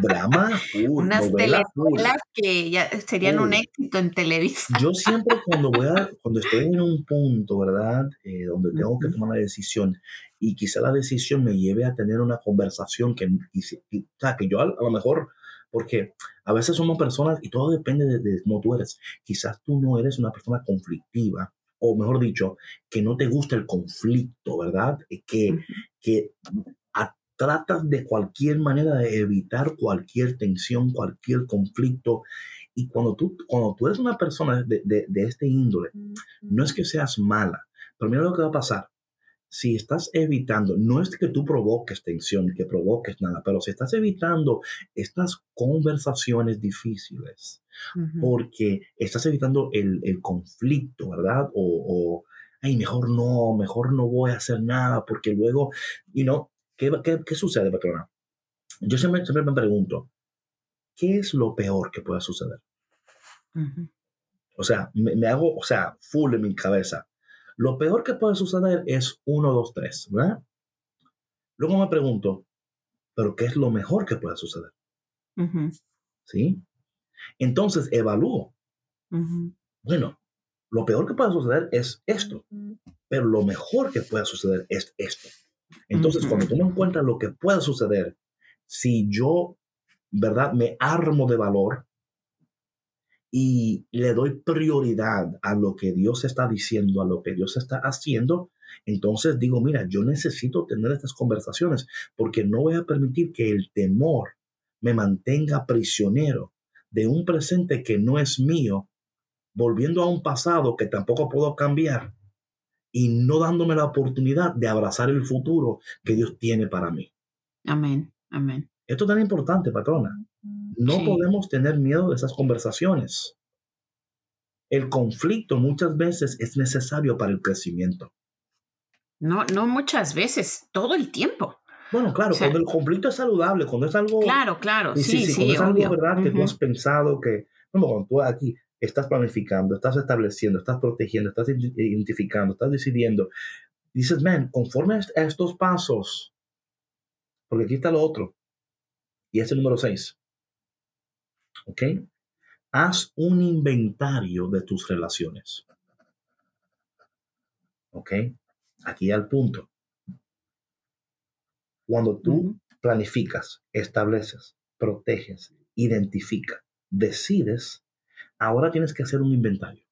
Speaker 2: drama,
Speaker 3: unas telenovelas que ya serían un éxito en televisión.
Speaker 2: Yo [LAUGHS] siempre cuando voy a, cuando estoy en un punto, ¿verdad? Eh, donde tengo que tomar una decisión y quizá la decisión me lleve a tener una conversación que, o sea, que yo a, lo mejor, porque a veces somos personas y todo depende de, de cómo tú eres. Quizás tú no eres una persona conflictiva o mejor dicho, que no te gusta el conflicto, ¿verdad? Eh, que, que tratas de cualquier manera de evitar cualquier tensión, cualquier conflicto. Y cuando tú, cuando tú eres una persona de, de, de este índole, no es que seas mala, pero mira lo que va a pasar si estás evitando, no es que tú provoques tensión, que provoques nada, pero si estás evitando estas conversaciones difíciles, porque estás evitando el, conflicto, ¿verdad? O, ay, mejor no, mejor no voy a hacer nada, porque luego, y no, ¿qué, qué, sucede, patrona? Yo siempre, siempre me pregunto, ¿qué es lo peor que pueda suceder? O sea, me, me, hago, o sea, full en mi cabeza. Lo peor que puede suceder es 1, 2, 3, ¿verdad? Luego me pregunto, ¿pero qué es lo mejor que puede suceder? ¿Sí? Entonces evalúo. Bueno, lo peor que puede suceder es esto, pero lo mejor que puede suceder es esto. Entonces, cuando tomo en cuenta lo que puede suceder, si yo, ¿verdad? Me armo de valor, y le doy prioridad a lo que Dios está diciendo, a lo que Dios está haciendo, entonces digo, mira, yo necesito tener estas conversaciones porque no voy a permitir que el temor me mantenga prisionero de un presente que no es mío, volviendo a un pasado que tampoco puedo cambiar y no dándome la oportunidad de abrazar el futuro que Dios tiene para mí.
Speaker 3: Amén, amén.
Speaker 2: Esto es tan importante, patrona. No podemos tener miedo de esas conversaciones. El conflicto muchas veces es necesario para el crecimiento.
Speaker 3: No, no muchas veces, todo el tiempo.
Speaker 2: Bueno, claro, cuando el conflicto es saludable, cuando es algo.
Speaker 3: Claro, claro, sí, sí, sí, cuando
Speaker 2: es algo verdad que tú has pensado que. Bueno, cuando tú aquí estás planificando, estás estableciendo, estás protegiendo, estás identificando, estás decidiendo, dices, man, conforme a estos pasos, porque aquí está lo otro, y es el número 6. ¿Ok? Haz un inventario de tus relaciones. ¿Ok? Aquí al punto. Cuando tú planificas, estableces, proteges, identifica, decides, ahora tienes que hacer un inventario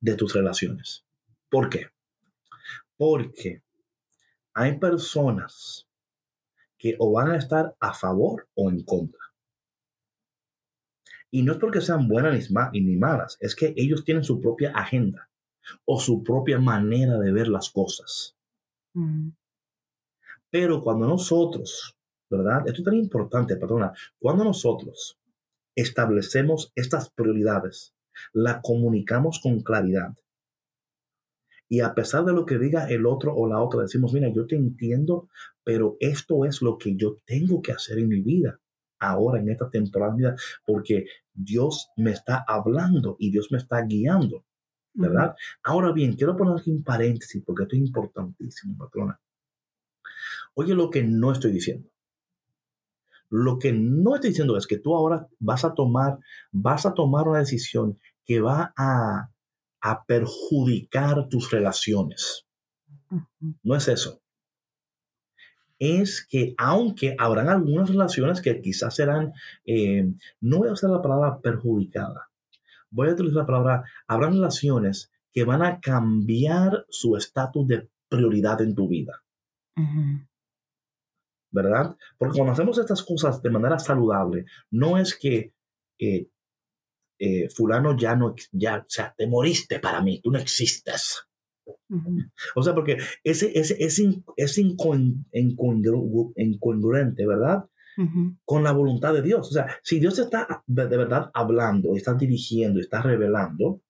Speaker 2: de tus relaciones. ¿Por qué? Porque hay personas que o van a estar a favor o en contra. Y no es porque sean buenas ni malas, es que ellos tienen su propia agenda o su propia manera de ver las cosas. Mm. Pero cuando nosotros, ¿verdad? Esto es tan importante, patrona. Cuando nosotros establecemos estas prioridades, la comunicamos con claridad. Y a pesar de lo que diga el otro o la otra, decimos, mira, yo te entiendo, pero esto es lo que yo tengo que hacer en mi vida ahora en esta temporada, porque Dios me está hablando y Dios me está guiando, ¿verdad? Ahora bien, quiero poner aquí un paréntesis porque esto es importantísimo, patrona. Oye lo que no estoy diciendo. Lo que no estoy diciendo es que tú ahora vas a tomar, vas a tomar una decisión que va a, a perjudicar tus relaciones. No es eso es que aunque habrán algunas relaciones que quizás serán, eh, no voy a usar la palabra perjudicada, voy a utilizar la palabra, habrán relaciones que van a cambiar su estatus de prioridad en tu vida. ¿Verdad? Porque cuando hacemos estas cosas de manera saludable, no es que eh, eh, fulano ya no, ya, o sea, te moriste para mí, tú no existes. O sea, porque ese, ese, es, es incongruente, ¿verdad? Con la voluntad de Dios. O sea, si Dios está de verdad hablando, está dirigiendo, está revelando,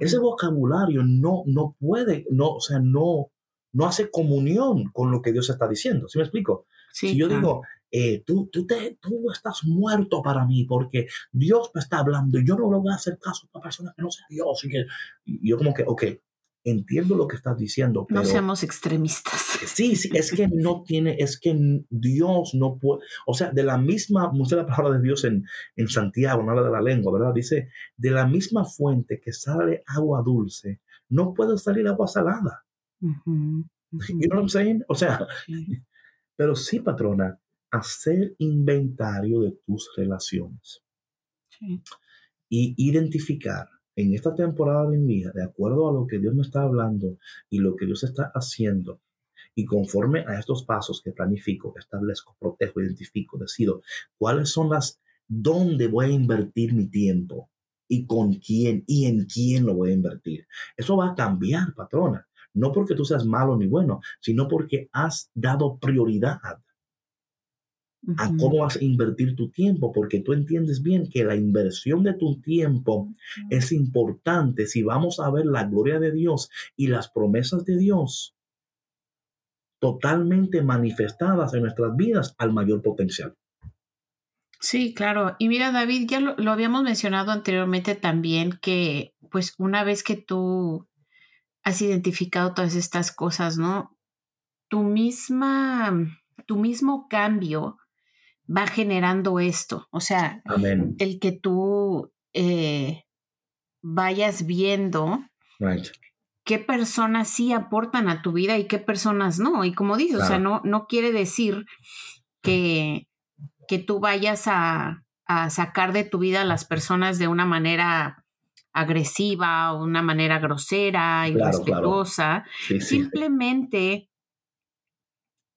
Speaker 2: ese vocabulario no, no puede, no, o sea, no, no hace comunión con lo que Dios está diciendo. ¿Sí me explico? si yo digo, eh, tú, tú, te, tú estás muerto para mí porque Dios me está hablando y yo no le voy a hacer caso a una persona que no sea Dios. Y, que, y yo como que, ok, entiendo lo que estás diciendo, pero...
Speaker 3: No seamos extremistas.
Speaker 2: Sí, sí, es que no [LAUGHS] tiene, es que Dios no puede, o sea, de la misma, mucha la palabra de Dios en, en Santiago, no habla de la lengua, ¿verdad? Dice, de la misma fuente que sale agua dulce, no puede salir agua salada. You know what I'm saying? O sea, [LAUGHS] pero sí, patrona, hacer inventario de tus relaciones. Y identificar en esta temporada de mi vida, de acuerdo a lo que Dios me está hablando y lo que Dios está haciendo, y conforme a estos pasos que planifico, establezco, protejo, identifico, decido cuáles son las, dónde voy a invertir mi tiempo y con quién y en quién lo voy a invertir. Eso va a cambiar, patrona. No porque tú seas malo ni bueno, sino porque has dado prioridad a cómo vas a invertir tu tiempo, porque tú entiendes bien que la inversión de tu tiempo es importante si vamos a ver la gloria de Dios y las promesas de Dios totalmente manifestadas en nuestras vidas al mayor potencial.
Speaker 3: Sí, claro. Y mira, David, ya lo, lo habíamos mencionado anteriormente también, que pues una vez que tú has identificado todas estas cosas, ¿no? Tu misma, tu mismo cambio va generando esto. O sea, el que tú eh, vayas viendo qué personas sí aportan a tu vida y qué personas no. Y como dices, o sea, no, no quiere decir que, que tú vayas a, sacar de tu vida a las personas de una manera agresiva o una manera grosera y respetuosa. Simplemente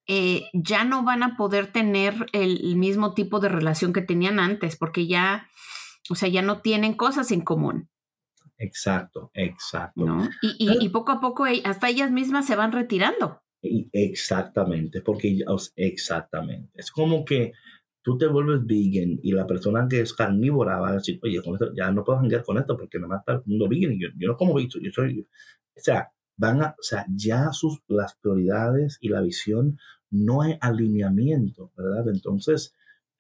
Speaker 3: eh, ya no van a poder tener el, mismo tipo de relación que tenían antes, porque ya, o sea, ya no tienen cosas en común.
Speaker 2: Exacto, exacto.
Speaker 3: Y, poco a poco hasta ellas mismas se van retirando.
Speaker 2: Exactamente, porque exactamente. Es como que tú te vuelves vegan y la persona que es carnívora va a decir, oye, ya no puedo janguear con esto porque no me está el mundo vegan y yo, no como bicho, yo soy, o sea, van a, o sea, ya sus, las prioridades y la visión no hay alineamiento, ¿verdad? Entonces,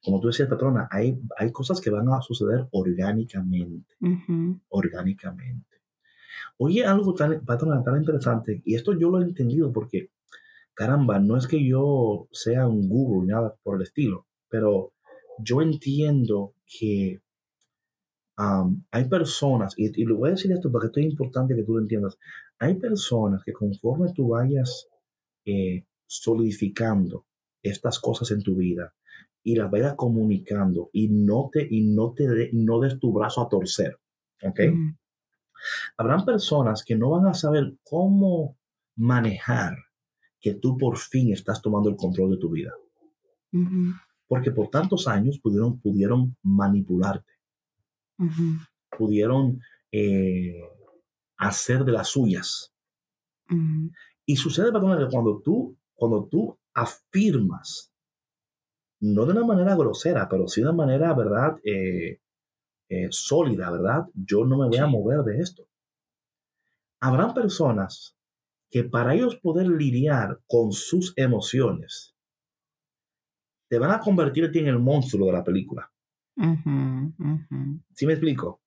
Speaker 2: como tú decías, patrona, hay, hay cosas que van a suceder orgánicamente, orgánicamente. Oye, algo tan, patrona, tan interesante, y esto yo lo he entendido porque, caramba, no es que yo sea un guru, nada por el estilo, pero yo entiendo que hay personas, y, y le voy a decir esto porque esto es importante que tú lo entiendas, hay personas que conforme tú vayas eh, solidificando estas cosas en tu vida y las vayas comunicando y no te, y no te no des tu brazo a torcer, ¿ok? Habrán personas que no van a saber cómo manejar que tú por fin estás tomando el control de tu vida. Porque por tantos años pudieron, pudieron manipularte. Pudieron eh, hacer de las suyas. Y sucede, perdón, que cuando tú cuando tú afirmas, no de una manera grosera, pero sí de una manera, ¿verdad? Eh, eh, sólida, ¿verdad? Yo no me voy a mover de esto. Habrán personas que para ellos poder lidiar con sus emociones, te van a convertirte en el monstruo de la película. ¿Sí me explico?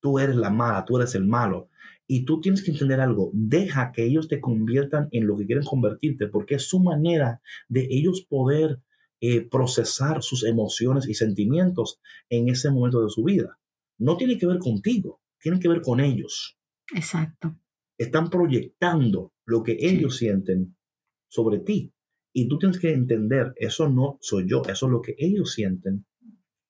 Speaker 2: Tú eres la mala, tú eres el malo. Y tú tienes que entender algo, deja que ellos te conviertan en lo que quieren convertirte, porque es su manera de ellos poder eh, procesar sus emociones y sentimientos en ese momento de su vida. No tiene que ver contigo, tiene que ver con ellos.
Speaker 3: Exacto.
Speaker 2: Están proyectando lo que ellos sienten sobre ti. Y tú tienes que entender, eso no soy yo, eso es lo que ellos sienten.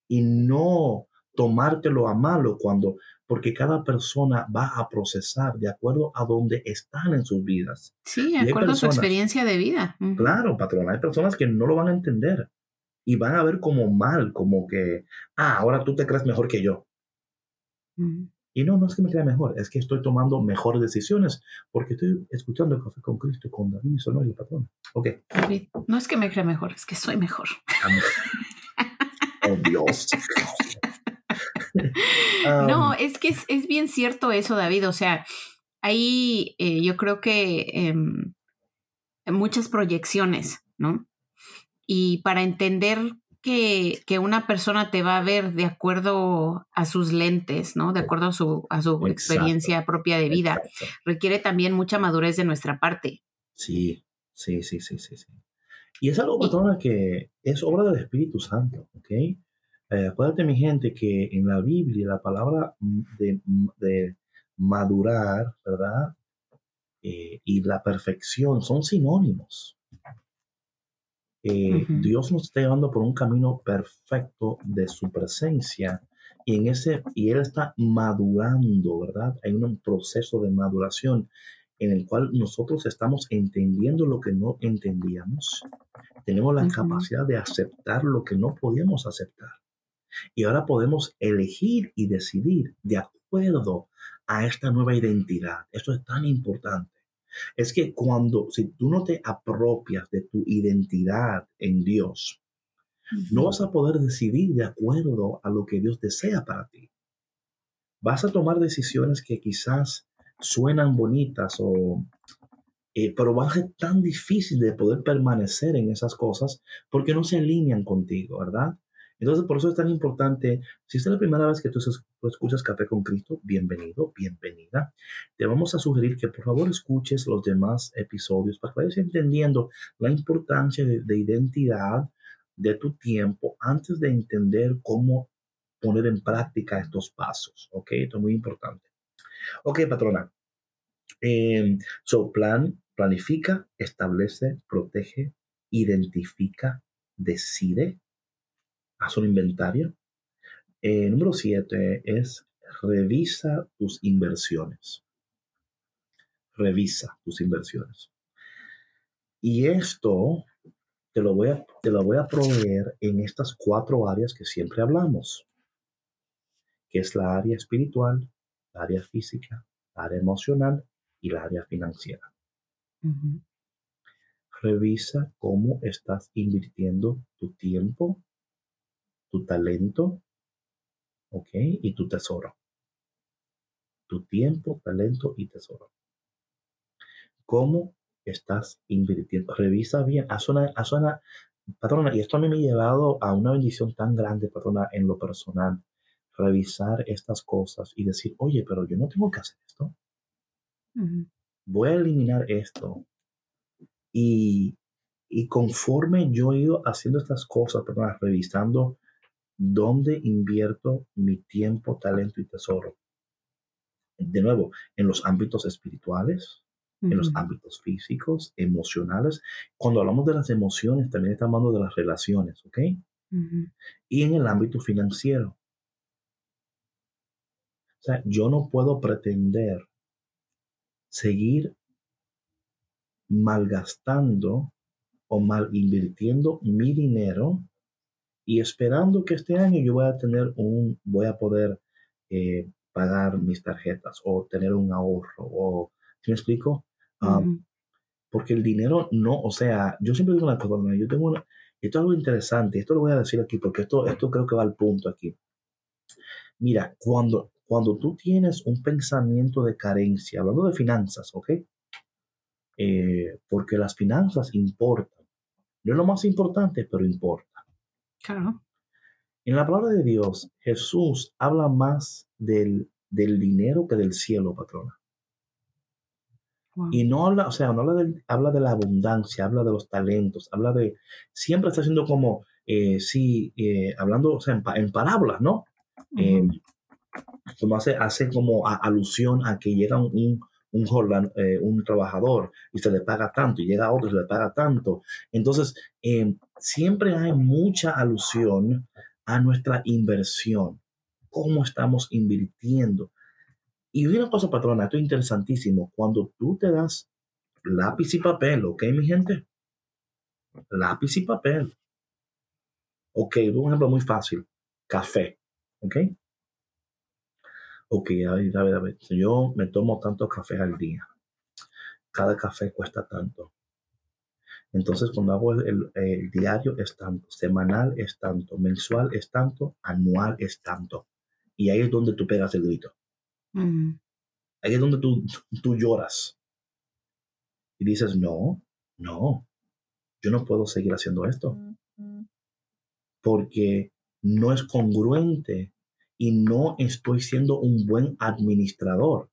Speaker 2: Y no tomártelo a malo cuando porque cada persona va a procesar de acuerdo a donde están en sus vidas.
Speaker 3: Sí, de acuerdo a su experiencia de vida.
Speaker 2: Claro, patrón, hay personas que no lo van a entender y van a ver como mal, como que, ah, ahora tú te crees mejor que yo. Y no, no es que me crea mejor, es que estoy tomando mejores decisiones porque estoy escuchando el Café con Cristo con David Sonorio, patrón. Ok.
Speaker 3: David, no es que me crea mejor, es que soy mejor. [LAUGHS]
Speaker 2: oh, Dios. [LAUGHS]
Speaker 3: no, es que es, bien cierto eso, David. O sea, hay, eh, yo creo que em, muchas proyecciones, ¿no? Y para entender que, que, una persona te va a ver de acuerdo a sus lentes, ¿no? De acuerdo a su, a su experiencia propia de vida. Requiere también mucha madurez de nuestra parte.
Speaker 2: Sí, sí, sí, sí, sí. sí. Y es algo, persona, que es obra del Espíritu Santo, ¿ok? Eh, acuérdate, mi gente, que en la Biblia la palabra de, de madurar, ¿verdad? Eh, y la perfección son sinónimos. Eh, Dios nos está llevando por un camino perfecto de su presencia y en ese y él está madurando, ¿verdad? Hay un proceso de maduración en el cual nosotros estamos entendiendo lo que no entendíamos. Tenemos la capacidad de aceptar lo que no podíamos aceptar. Y ahora podemos elegir y decidir de acuerdo a esta nueva identidad. Esto es tan importante. Es que cuando, si tú no te apropias de tu identidad en Dios, no vas a poder decidir de acuerdo a lo que Dios desea para ti. Vas a tomar decisiones que quizás suenan bonitas o eh, pero va a ser tan difícil de poder permanecer en esas cosas porque no se alinean contigo, ¿verdad? Entonces, por eso es tan importante, si es la primera vez que tú escuchas Café con Cristo, bienvenido, bienvenida. Te vamos a sugerir que por favor escuches los demás episodios para que vayas entendiendo la importancia de, de identidad de tu tiempo antes de entender cómo poner en práctica estos pasos, ¿ok? Esto es muy importante. Ok, patrona. Eh, so, plan, planifica, establece, protege, identifica, decide, haz un inventario. Eh, número siete es revisa tus inversiones. Revisa tus inversiones. Y esto te lo voy a, te lo voy a proveer en estas cuatro áreas que siempre hablamos, que es la área espiritual, la área física, la área emocional y la área financiera. Revisa cómo estás invirtiendo tu tiempo, tu talento, ¿ok? Y tu tesoro. Tu tiempo, talento y tesoro. ¿Cómo estás invirtiendo? Revisa bien, haz una, haz una, patrona, y esto a mí me ha llevado a una bendición tan grande, patrona, en lo personal. Revisar estas cosas y decir, oye, pero yo no tengo que hacer esto. Voy a eliminar esto. Y, y conforme yo he ido haciendo estas cosas, perdón, revisando dónde invierto mi tiempo, talento y tesoro. De nuevo, en los ámbitos espirituales, en los ámbitos físicos, emocionales. Cuando hablamos de las emociones, también estamos hablando de las relaciones, ¿ok? Y en el ámbito financiero. O sea, yo no puedo pretender seguir malgastando o mal invirtiendo mi dinero y esperando que este año yo voy a tener un, voy a poder eh, pagar mis tarjetas o tener un ahorro o, ¿sí me explico? Porque el dinero no, o sea, yo siempre digo una cosa, yo tengo una, esto es algo interesante, esto lo voy a decir aquí porque esto, esto creo que va al punto aquí. Mira, cuando, cuando tú tienes un pensamiento de carencia, hablando de finanzas, ¿ok? Eh, porque las finanzas importan. No es lo más importante, pero importa. Claro. En la palabra de Dios, Jesús habla más del, del dinero que del cielo, patrona. Y no habla, o sea, no habla de, habla de la abundancia, habla de los talentos, habla de, siempre está haciendo como, eh, sí, eh, hablando, o sea, en, parábolas, ¿no? como hace, hace como alusión a que llega un, un, eh, un trabajador y se le paga tanto, y llega otro y se le paga tanto. Entonces, em, siempre hay mucha alusión a nuestra inversión, cómo estamos invirtiendo. Y una cosa, patrona, esto es interesantísimo. Cuando tú te das lápiz y papel, ¿ok, mi gente? Lápiz y papel. Ok, un ejemplo muy fácil. Café, ¿ok? Ok, a ver, a ver, a ver, yo me tomo tantos cafés al día. Cada café cuesta tanto. Entonces, cuando hago el, diario es tanto, semanal es tanto, mensual es tanto, anual es tanto. Y ahí es donde tú pegas el grito. Ahí es donde tú, tú lloras. Y dices, no, no, yo no puedo seguir haciendo esto. porque no es congruente y no estoy siendo un buen administrador.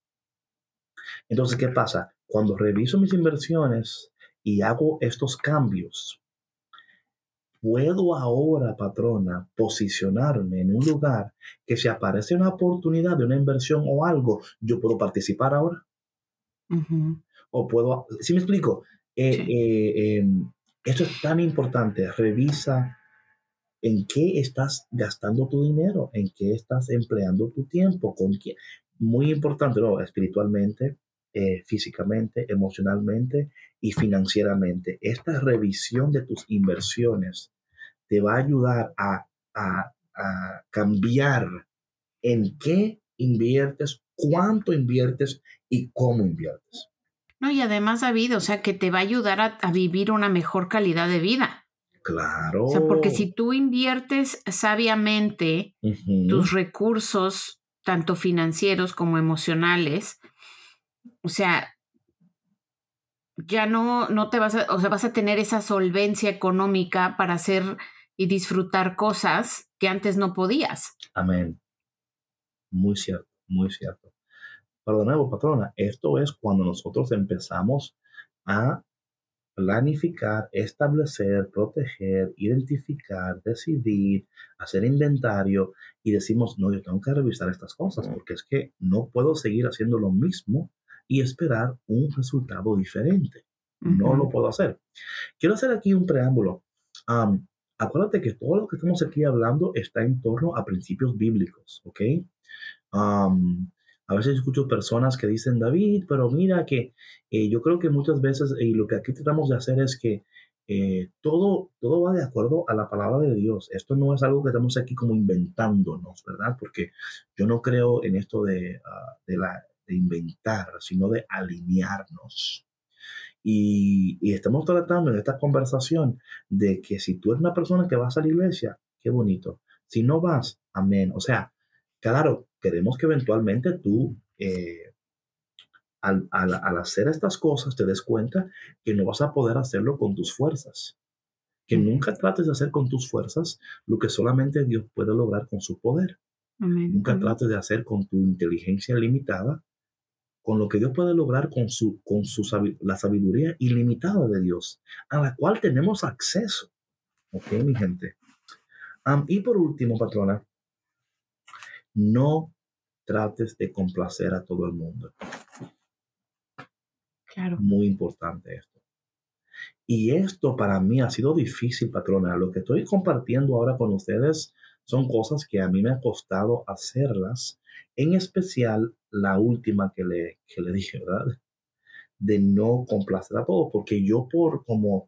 Speaker 2: Entonces, ¿qué pasa? Cuando reviso mis inversiones y hago estos cambios, puedo ahora, patrona, posicionarme en un lugar que si aparece una oportunidad de una inversión o algo, yo puedo participar ahora. O puedo, si me explico? Eh, eh, em, esto es tan importante. Revisa en qué estás gastando tu dinero, en qué estás empleando tu tiempo, con quién. Muy importante, ¿no? espiritualmente, eh, físicamente, emocionalmente y financieramente. Esta revisión de tus inversiones te va a ayudar a, cambiar en qué inviertes, cuánto inviertes y cómo inviertes.
Speaker 3: No, y además, David, o sea, que te va a ayudar a, vivir una mejor calidad de vida.
Speaker 2: Claro.
Speaker 3: O sea, porque si tú inviertes sabiamente tus recursos, tanto financieros como emocionales, o sea, ya no, no te vas a, o sea, vas a tener esa solvencia económica para hacer y disfrutar cosas que antes no podías.
Speaker 2: Amén. Muy cierto, muy cierto. Pero de nuevo, patrona, esto es cuando nosotros empezamos a planificar, establecer, proteger, identificar, decidir, hacer inventario y decimos, no, yo tengo que revisar estas cosas porque es que no puedo seguir haciendo lo mismo y esperar un resultado diferente. No lo puedo hacer. Quiero hacer aquí un preámbulo. acuérdate que todo lo que estamos aquí hablando está en torno a principios bíblicos, ¿ok? A veces escucho personas que dicen, David, pero mira que eh, yo creo que muchas veces, y lo que aquí tratamos de hacer es que eh, todo, todo va de acuerdo a la palabra de Dios. Esto no es algo que estamos aquí como inventándonos, ¿verdad? Porque yo no creo en esto de, ah, de la, de inventar, sino de alinearnos. Y, y, estamos tratando en esta conversación de que si tú eres una persona que vas a la iglesia, qué bonito. Si no vas, amén. O sea, claro, queremos que eventualmente tú, eh, al, al, hacer estas cosas, te des cuenta que no vas a poder hacerlo con tus fuerzas. Que nunca trates de hacer con tus fuerzas lo que solamente Dios puede lograr con su poder. Nunca trates de hacer con tu inteligencia limitada con lo que Dios puede lograr con, su, con su, la sabiduría ilimitada de Dios, a la cual tenemos acceso. ¿Ok, mi gente? y por último, patrona, no trates de complacer a todo el mundo.
Speaker 3: Claro.
Speaker 2: Muy importante esto. Y esto para mí ha sido difícil, patrona. Lo que estoy compartiendo ahora con ustedes son cosas que a mí me ha costado hacerlas, en especial la última que le, que le dije, ¿verdad? De no complacer a todos, porque yo por como,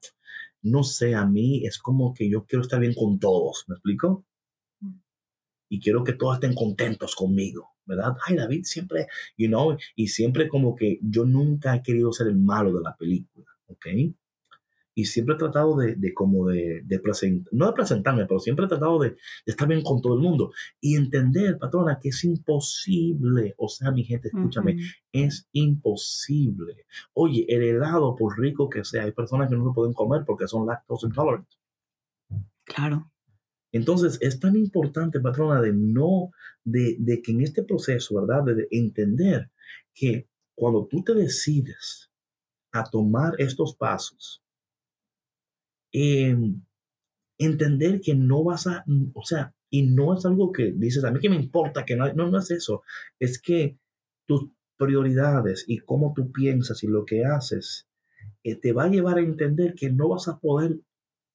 Speaker 2: no sé, a mí es como que yo quiero estar bien con todos, ¿me explico? Y quiero que todos estén contentos conmigo, ¿verdad? Ay, David siempre, you know, y siempre como que yo nunca he querido ser el malo de la película, ¿ok? y siempre he tratado de, de como de, de presentar, no de presentarme, pero siempre he tratado de, de, estar bien con todo el mundo y entender, patrona, que es imposible, o sea, mi gente, escúchame, es imposible. Oye, el helado, por rico que sea, hay personas que no lo pueden comer porque son lactose intolerant.
Speaker 3: Claro.
Speaker 2: Entonces, es tan importante, patrona, de no, de, de que en este proceso, ¿verdad? De entender que cuando tú te decides a tomar estos pasos, Em, entender que no vas a, o sea, y no es algo que dices, a mí que me importa, que no, no, no es eso, es que tus prioridades y cómo tú piensas y lo que haces eh, te va a llevar a entender que no vas a poder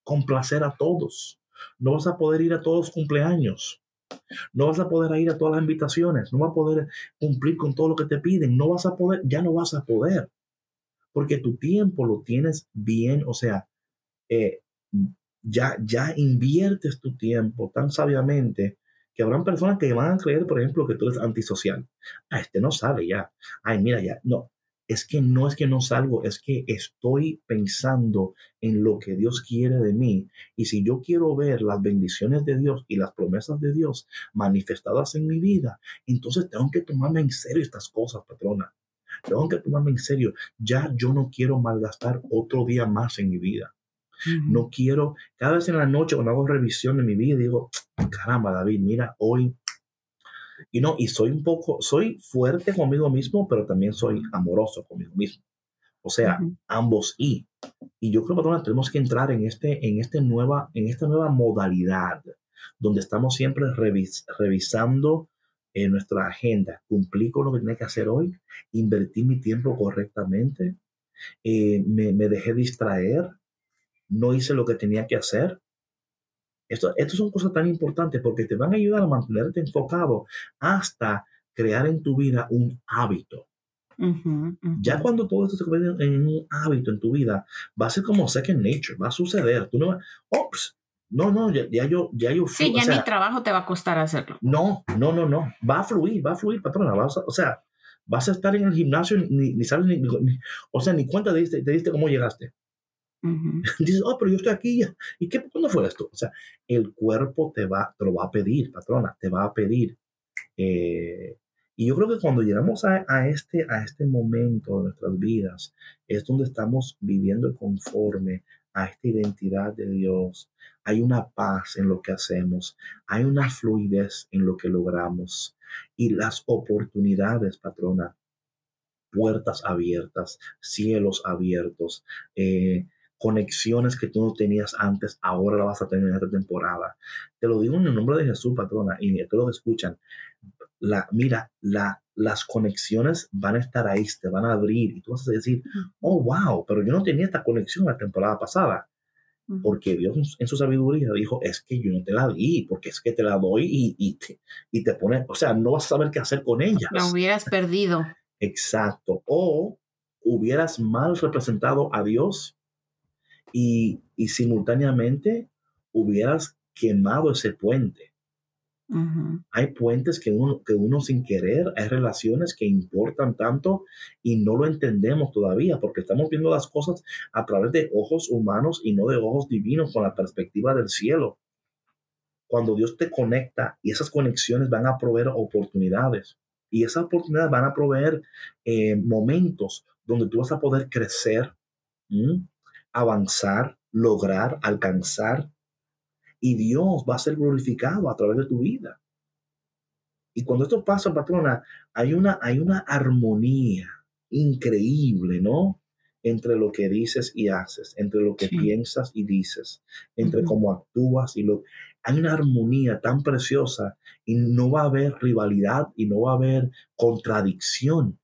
Speaker 2: complacer a todos, no vas a poder ir a todos los cumpleaños, no vas a poder ir a todas las invitaciones, no vas a poder cumplir con todo lo que te piden, no vas a poder, ya no vas a poder, porque tu tiempo lo tienes bien, o sea, eh, ya, ya inviertes tu tiempo tan sabiamente que habrán personas que van a creer, por ejemplo, que tú eres antisocial. Ah, este no sabe ya. Ay, mira ya. No, es que no es que no salgo, es que estoy pensando en lo que Dios quiere de mí. Y si yo quiero ver las bendiciones de Dios y las promesas de Dios manifestadas en mi vida, entonces tengo que tomarme en serio estas cosas, patrona. Tengo que tomarme en serio. Ya yo no quiero malgastar otro día más en mi vida. No quiero, cada vez en la noche cuando hago revisión de mi vida, digo, caramba, David, mira, hoy y no, y soy un poco, soy fuerte conmigo mismo, pero también soy amoroso conmigo mismo. O sea, ambos y. Y yo creo, que tenemos que entrar en, este, en, este nueva, en esta nueva modalidad, donde estamos siempre revisando en eh, nuestra agenda, cumplir con lo que tenía que hacer hoy, invertir mi tiempo correctamente, eh, me, me, dejé distraer, no hice lo que tenía que hacer. Esto, esto son cosas tan importantes porque te van a ayudar a mantenerte enfocado hasta crear en tu vida un hábito. Ya cuando todo esto se convierte en un hábito en tu vida, va a ser como second nature, va a suceder. Tú no, ops, no, no, ya, yo, ya yo.
Speaker 3: Sí, ya mi trabajo te va a costar hacerlo.
Speaker 2: No, no, no, no, va a fluir, va a fluir, patrona. o sea, vas a estar en el gimnasio ni, ni sabes ni, o sea, ni cuenta te diste, te diste cómo llegaste. Dices, oh, pero yo estoy aquí. ¿Y qué, cuándo fue esto? O sea, el cuerpo te va, te lo va a pedir, patrona, te va a pedir. Eh, y yo creo que cuando llegamos a, a, este, a este momento de nuestras vidas, es donde estamos viviendo conforme a esta identidad de Dios. Hay una paz en lo que hacemos, hay una fluidez en lo que logramos. Y las oportunidades, patrona, puertas abiertas, cielos abiertos, eh, conexiones que tú no tenías antes, ahora la vas a tener en esta temporada. Te lo digo en el nombre de Jesús, patrona, y todos los que escuchan. La, mira, la, las conexiones van a estar ahí, te van a abrir y tú vas a decir, oh, wow, pero yo no tenía esta conexión la temporada pasada. Porque Dios en su sabiduría dijo, es que yo no te la di, porque es que te la doy y, y, te, y te pone, o sea, no vas a saber qué hacer con ella.
Speaker 3: La hubieras perdido.
Speaker 2: Exacto. O hubieras mal representado a Dios y, simultáneamente hubieras quemado ese puente. Hay puentes que uno, que uno sin querer, hay relaciones que importan tanto y no lo entendemos todavía porque estamos viendo las cosas a través de ojos humanos y no de ojos divinos con la perspectiva del cielo. Cuando Dios te conecta y esas conexiones van a proveer oportunidades y esas oportunidades van a proveer eh, momentos donde tú vas a poder crecer, avanzar, lograr, alcanzar. Y Dios va a ser glorificado a través de tu vida. Y cuando esto pasa, patrona, hay una, hay una armonía increíble, ¿no? Entre lo que dices y haces, entre lo que piensas y dices, entre cómo actúas y lo... Hay una armonía tan preciosa y no va a haber rivalidad y no va a haber contradicción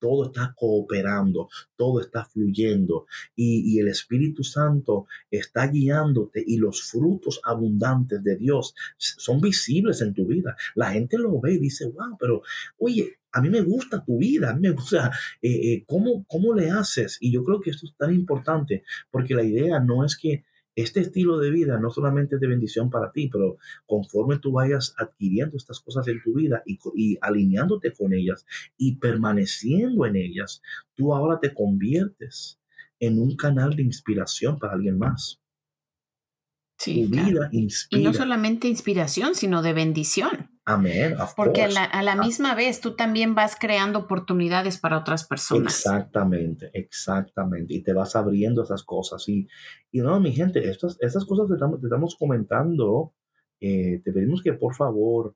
Speaker 2: todo está cooperando, todo está fluyendo y, el Espíritu Santo está guiándote y los frutos abundantes de Dios son visibles en tu vida. La gente lo ve y dice, wow, pero oye, a mí me gusta tu vida, a mí me gusta eh, eh, ¿cómo, cómo le haces. Y yo creo que esto es tan importante porque la idea no es que este estilo de vida no solamente es de bendición para ti, pero conforme tú vayas adquiriendo estas cosas en tu vida y, alineándote con ellas y permaneciendo en ellas, tú ahora te conviertes en un canal de inspiración para alguien más.
Speaker 3: Sí, vida inspira. Y no solamente inspiración, sino de bendición.
Speaker 2: Amén.
Speaker 3: Porque a la, a la, misma vez tú también vas creando oportunidades para otras personas.
Speaker 2: Exactamente, exactamente. Y te vas abriendo esas cosas. Y, y no, mi gente, estas, estas cosas que estamos, te estamos comentando, eh, te pedimos que por favor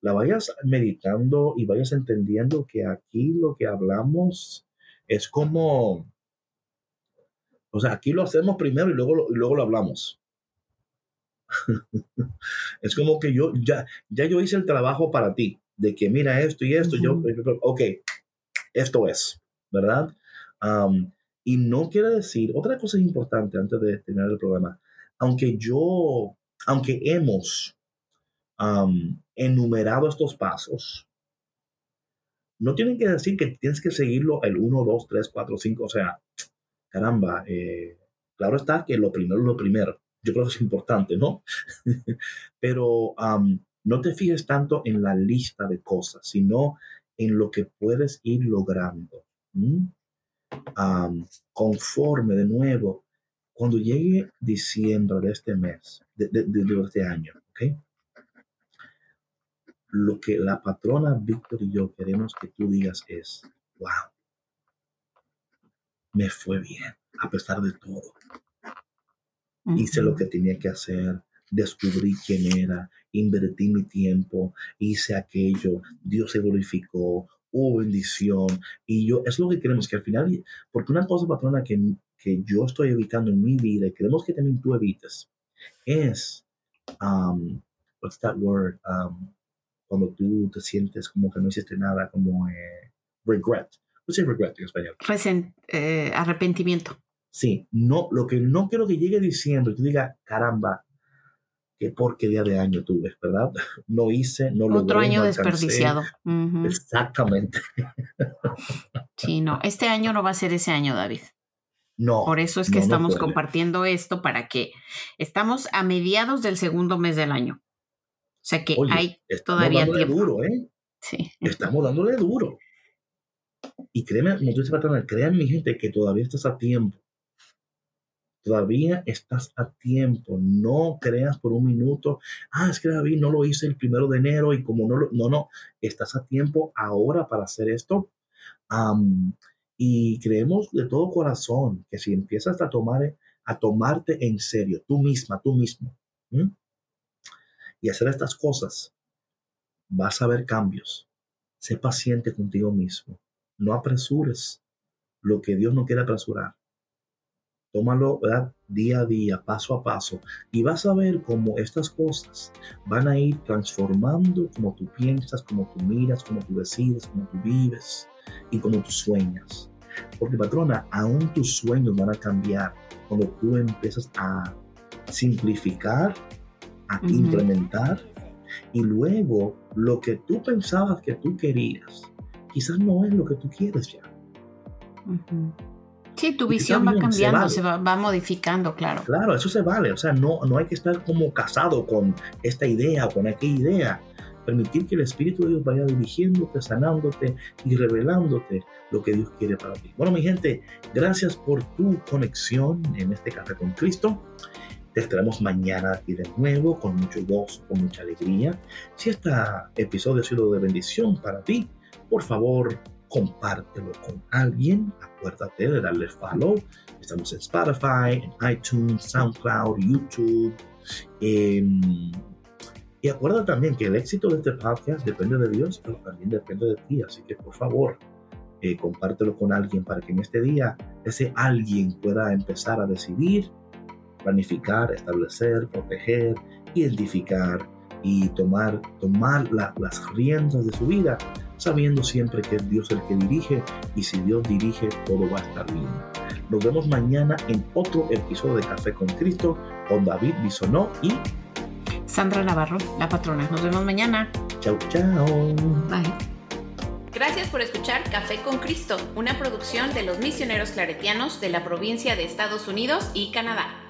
Speaker 2: la vayas meditando y vayas entendiendo que aquí lo que hablamos es como, o sea, aquí lo hacemos primero y luego y luego lo hablamos. [LAUGHS] es como que yo ya, ya yo hice el trabajo para ti, de que mira esto y esto, yo, ok, esto es, ¿verdad? y no quiere decir, otra cosa importante antes de terminar el programa, aunque yo, aunque hemos enumerado estos pasos, no tienen que decir que tienes que seguirlo el 1, 2, 3, 4, 5, o sea, caramba, eh, claro está que lo primero es lo primero yo creo que es importante, ¿no? [LAUGHS] Pero no te fijes tanto en la lista de cosas, sino en lo que puedes ir logrando. conforme de nuevo, cuando llegue diciembre de este mes, de, de, este año, ¿ok? Lo que la patrona Víctor y yo queremos que tú digas es, wow, me fue bien, a pesar de todo Hice lo que tenía que hacer, descubrí quién era, invertí mi tiempo, hice aquello, Dios se glorificó, hubo bendición. Y yo, es lo que queremos, que al final, porque una cosa, patrona, que, que yo estoy evitando en mi vida y queremos que también tú evites, es, um, what's that word? Um, cuando tú te sientes como que no hiciste nada, como eh, regret. ¿Qué es regret en español?
Speaker 3: Eh, arrepentimiento.
Speaker 2: Sí, no, lo que no quiero que llegue diciembre y tú digas, caramba, qué porquería de año tuve, ¿verdad? [LAUGHS] No hice, no lo
Speaker 3: Otro año desperdiciado.
Speaker 2: Exactamente. [LAUGHS]
Speaker 3: Sí, no, este año no va a ser ese año, David. No. Por eso es que estamos compartiendo esto para que estamos a mediados del segundo mes del año. O sea que hay todavía tiempo.
Speaker 2: duro, ¿eh?
Speaker 3: Sí.
Speaker 2: Estamos dándole duro. Y créeme, como tú dices, créanme, mi gente, que todavía estás a tiempo. Todavía estás a tiempo. No creas por un minuto, ah, es que David no lo hice el primero de enero y como no lo. No, no. Estás a tiempo ahora para hacer esto. y creemos de todo corazón que si empiezas a tomar a tomarte en serio, tú misma, tú mismo, y hacer estas cosas, vas a ver cambios. Sé paciente contigo mismo. No apresures lo que Dios no quiere apresurar. Tómalo día a día, paso a paso, y vas a ver cómo estas cosas van a ir transformando como tú piensas, como tú miras, como tú decides, como tú vives y como tú sueñas. Porque patrona, aún tus sueños van a cambiar cuando tú empiezas a simplificar a implementar. Y luego lo que tú pensabas que tú querías, quizás no es lo que tú quieres ya.
Speaker 3: Sí, tu visión va cambiando, se, va, modificando, claro.
Speaker 2: Claro, eso se vale. O sea, no, no hay que estar como casado con esta idea o con aquella idea. Permitir que el Espíritu de Dios vaya dirigiéndote, sanándote y revelándote lo que Dios quiere para ti. Bueno, mi gente, gracias por tu conexión en este café con Cristo. Te estaremos mañana aquí de nuevo con mucho gozo, con mucha alegría. Si este episodio ha sido de bendición para ti, por favor, compártelo con alguien. Acuérdate de darle follow. Estamos en Spotify, en iTunes, SoundCloud, YouTube. Em, y acuérdate también que el éxito de este podcast depende de Dios, pero también depende de ti. Así que por favor, eh, compártelo con alguien para que en este día ese alguien pueda empezar a decidir planificar, establecer, proteger, identificar y tomar, tomar las riendas de su vida, sabiendo siempre que es Dios el que dirige y si Dios dirige todo va a estar bien. Nos vemos mañana en otro episodio de Café con Cristo con David Bisonó y
Speaker 3: Sandra Navarro, la patrona. Nos vemos mañana.
Speaker 2: Chao, chao.
Speaker 3: Bye.
Speaker 5: Gracias por escuchar Café con Cristo, una producción de los misioneros claretianos de la provincia de Estados Unidos y Canadá.